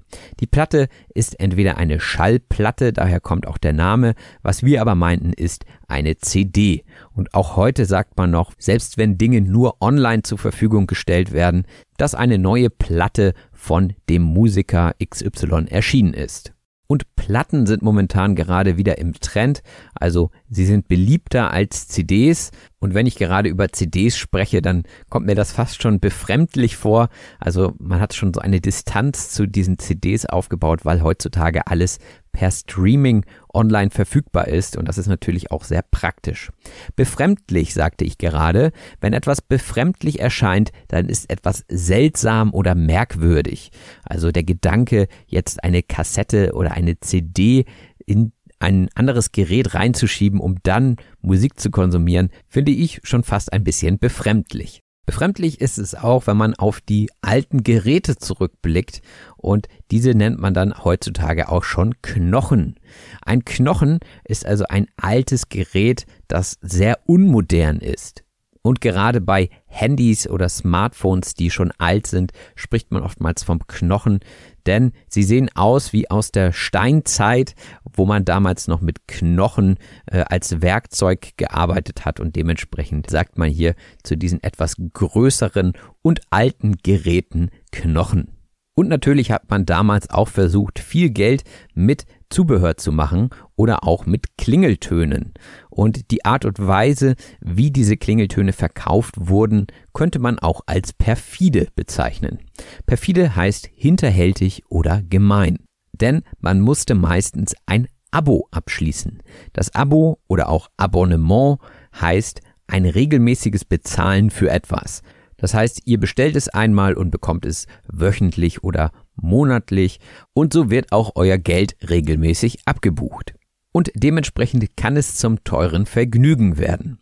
Die Platte ist entweder eine Schallplatte, daher kommt auch der Name, was wir aber meinten, ist eine CD. Und auch heute sagt man noch, selbst wenn Dinge nur online zur Verfügung gestellt werden, dass eine neue Platte von dem Musiker XY erschienen ist. Und Platten sind momentan gerade wieder im Trend. Also sie sind beliebter als CDs. Und wenn ich gerade über CDs spreche, dann kommt mir das fast schon befremdlich vor. Also man hat schon so eine Distanz zu diesen CDs aufgebaut, weil heutzutage alles per Streaming online verfügbar ist und das ist natürlich auch sehr praktisch. Befremdlich, sagte ich gerade, wenn etwas befremdlich erscheint, dann ist etwas seltsam oder merkwürdig. Also der Gedanke, jetzt eine Kassette oder eine CD in ein anderes Gerät reinzuschieben, um dann Musik zu konsumieren, finde ich schon fast ein bisschen befremdlich. Befremdlich ist es auch, wenn man auf die alten Geräte zurückblickt und diese nennt man dann heutzutage auch schon Knochen. Ein Knochen ist also ein altes Gerät, das sehr unmodern ist. Und gerade bei Handys oder Smartphones, die schon alt sind, spricht man oftmals vom Knochen, denn sie sehen aus wie aus der Steinzeit, wo man damals noch mit Knochen äh, als Werkzeug gearbeitet hat. Und dementsprechend sagt man hier zu diesen etwas größeren und alten Geräten Knochen. Und natürlich hat man damals auch versucht, viel Geld mit Zubehör zu machen oder auch mit Klingeltönen. Und die Art und Weise, wie diese Klingeltöne verkauft wurden, könnte man auch als perfide bezeichnen. Perfide heißt hinterhältig oder gemein. Denn man musste meistens ein Abo abschließen. Das Abo oder auch Abonnement heißt ein regelmäßiges Bezahlen für etwas. Das heißt, ihr bestellt es einmal und bekommt es wöchentlich oder monatlich und so wird auch euer Geld regelmäßig abgebucht. Und dementsprechend kann es zum teuren Vergnügen werden.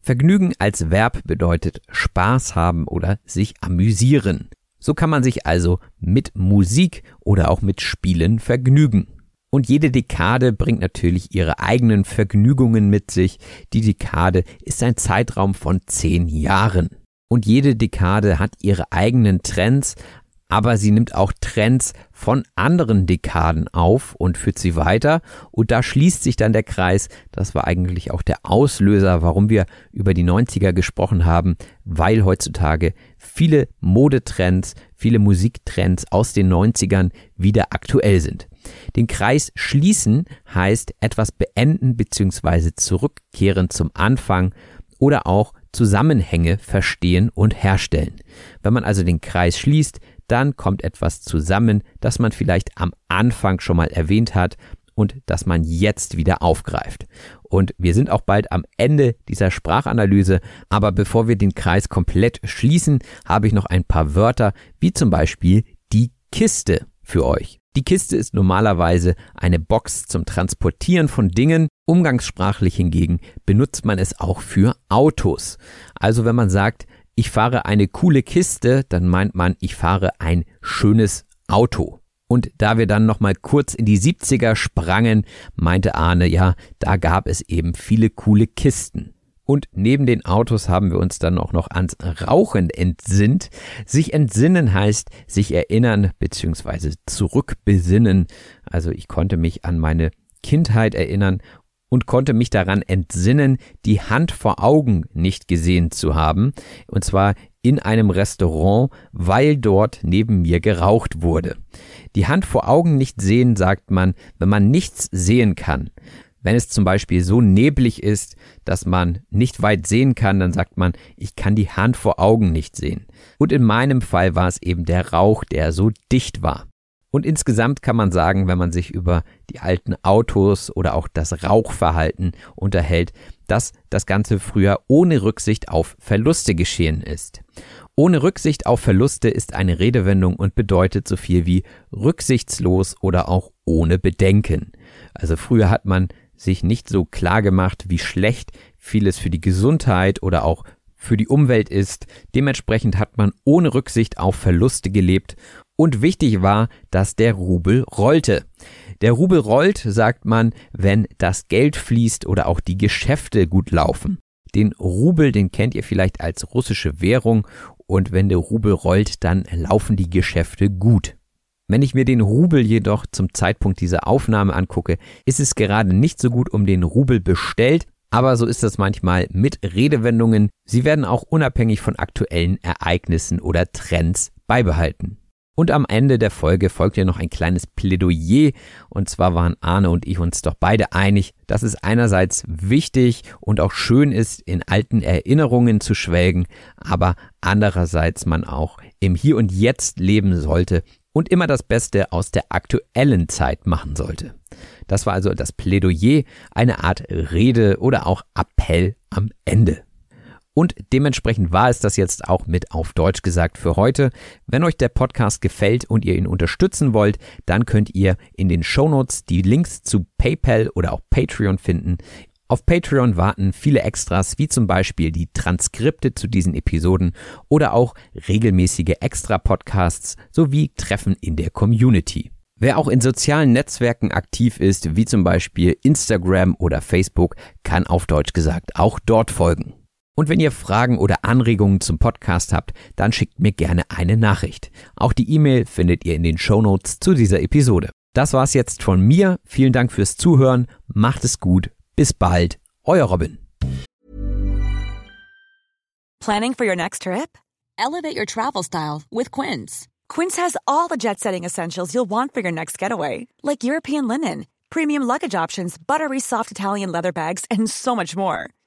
Vergnügen als Verb bedeutet Spaß haben oder sich amüsieren. So kann man sich also mit Musik oder auch mit Spielen vergnügen. Und jede Dekade bringt natürlich ihre eigenen Vergnügungen mit sich. Die Dekade ist ein Zeitraum von zehn Jahren. Und jede Dekade hat ihre eigenen Trends, aber sie nimmt auch Trends von anderen Dekaden auf und führt sie weiter. Und da schließt sich dann der Kreis. Das war eigentlich auch der Auslöser, warum wir über die 90er gesprochen haben, weil heutzutage viele Modetrends, viele Musiktrends aus den 90ern wieder aktuell sind. Den Kreis schließen heißt etwas beenden bzw. zurückkehren zum Anfang oder auch Zusammenhänge verstehen und herstellen. Wenn man also den Kreis schließt, dann kommt etwas zusammen, das man vielleicht am Anfang schon mal erwähnt hat und das man jetzt wieder aufgreift. Und wir sind auch bald am Ende dieser Sprachanalyse, aber bevor wir den Kreis komplett schließen, habe ich noch ein paar Wörter, wie zum Beispiel die Kiste für euch. Die Kiste ist normalerweise eine Box zum Transportieren von Dingen. Umgangssprachlich hingegen benutzt man es auch für Autos. Also wenn man sagt, ich fahre eine coole Kiste, dann meint man, ich fahre ein schönes Auto. Und da wir dann nochmal kurz in die 70er sprangen, meinte Arne, ja, da gab es eben viele coole Kisten. Und neben den Autos haben wir uns dann auch noch ans Rauchen entsinnt. Sich entsinnen heißt sich erinnern bzw. zurückbesinnen. Also ich konnte mich an meine Kindheit erinnern und konnte mich daran entsinnen, die Hand vor Augen nicht gesehen zu haben. Und zwar in einem Restaurant, weil dort neben mir geraucht wurde. Die Hand vor Augen nicht sehen, sagt man, wenn man nichts sehen kann. Wenn es zum Beispiel so neblig ist, dass man nicht weit sehen kann, dann sagt man, ich kann die Hand vor Augen nicht sehen. Und in meinem Fall war es eben der Rauch, der so dicht war. Und insgesamt kann man sagen, wenn man sich über die alten Autos oder auch das Rauchverhalten unterhält, dass das Ganze früher ohne Rücksicht auf Verluste geschehen ist. Ohne Rücksicht auf Verluste ist eine Redewendung und bedeutet so viel wie rücksichtslos oder auch ohne Bedenken. Also früher hat man sich nicht so klar gemacht, wie schlecht vieles für die Gesundheit oder auch für die Umwelt ist. Dementsprechend hat man ohne Rücksicht auf Verluste gelebt und wichtig war, dass der Rubel rollte. Der Rubel rollt, sagt man, wenn das Geld fließt oder auch die Geschäfte gut laufen. Den Rubel, den kennt ihr vielleicht als russische Währung und wenn der Rubel rollt, dann laufen die Geschäfte gut. Wenn ich mir den Rubel jedoch zum Zeitpunkt dieser Aufnahme angucke, ist es gerade nicht so gut um den Rubel bestellt, aber so ist das manchmal mit Redewendungen. Sie werden auch unabhängig von aktuellen Ereignissen oder Trends beibehalten. Und am Ende der Folge folgt ja noch ein kleines Plädoyer. Und zwar waren Arne und ich uns doch beide einig, dass es einerseits wichtig und auch schön ist, in alten Erinnerungen zu schwelgen, aber andererseits man auch im Hier und Jetzt leben sollte und immer das Beste aus der aktuellen Zeit machen sollte. Das war also das Plädoyer, eine Art Rede oder auch Appell am Ende. Und dementsprechend war es das jetzt auch mit auf Deutsch gesagt für heute. Wenn euch der Podcast gefällt und ihr ihn unterstützen wollt, dann könnt ihr in den Shownotes die Links zu PayPal oder auch Patreon finden. Auf Patreon warten viele Extras, wie zum Beispiel die Transkripte zu diesen Episoden oder auch regelmäßige Extra-Podcasts sowie Treffen in der Community. Wer auch in sozialen Netzwerken aktiv ist, wie zum Beispiel Instagram oder Facebook, kann auf Deutsch gesagt auch dort folgen. Und wenn ihr Fragen oder Anregungen zum Podcast habt, dann schickt mir gerne eine Nachricht. Auch die E-Mail findet ihr in den Show Notes zu dieser Episode. Das war's jetzt von mir. Vielen Dank fürs Zuhören. Macht es gut. Bis bald. Euer Robin. Planning for your next trip? Elevate your travel style with Quince. Quince has all the jet-setting essentials you'll want for your next getaway, like European linen, premium luggage options, buttery soft Italian leather bags, and so much more.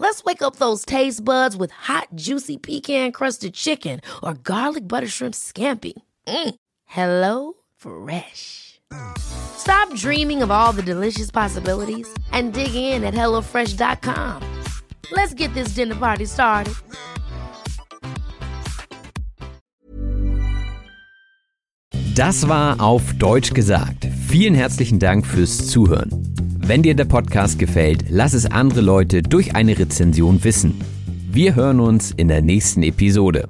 Let's wake up those taste buds with hot, juicy pecan-crusted chicken or garlic butter shrimp scampi. Mm. Hello Fresh. Stop dreaming of all the delicious possibilities and dig in at HelloFresh.com. Let's get this dinner party started. Das war auf Deutsch gesagt. Vielen herzlichen Dank fürs Zuhören. Wenn dir der Podcast gefällt, lass es andere Leute durch eine Rezension wissen. Wir hören uns in der nächsten Episode.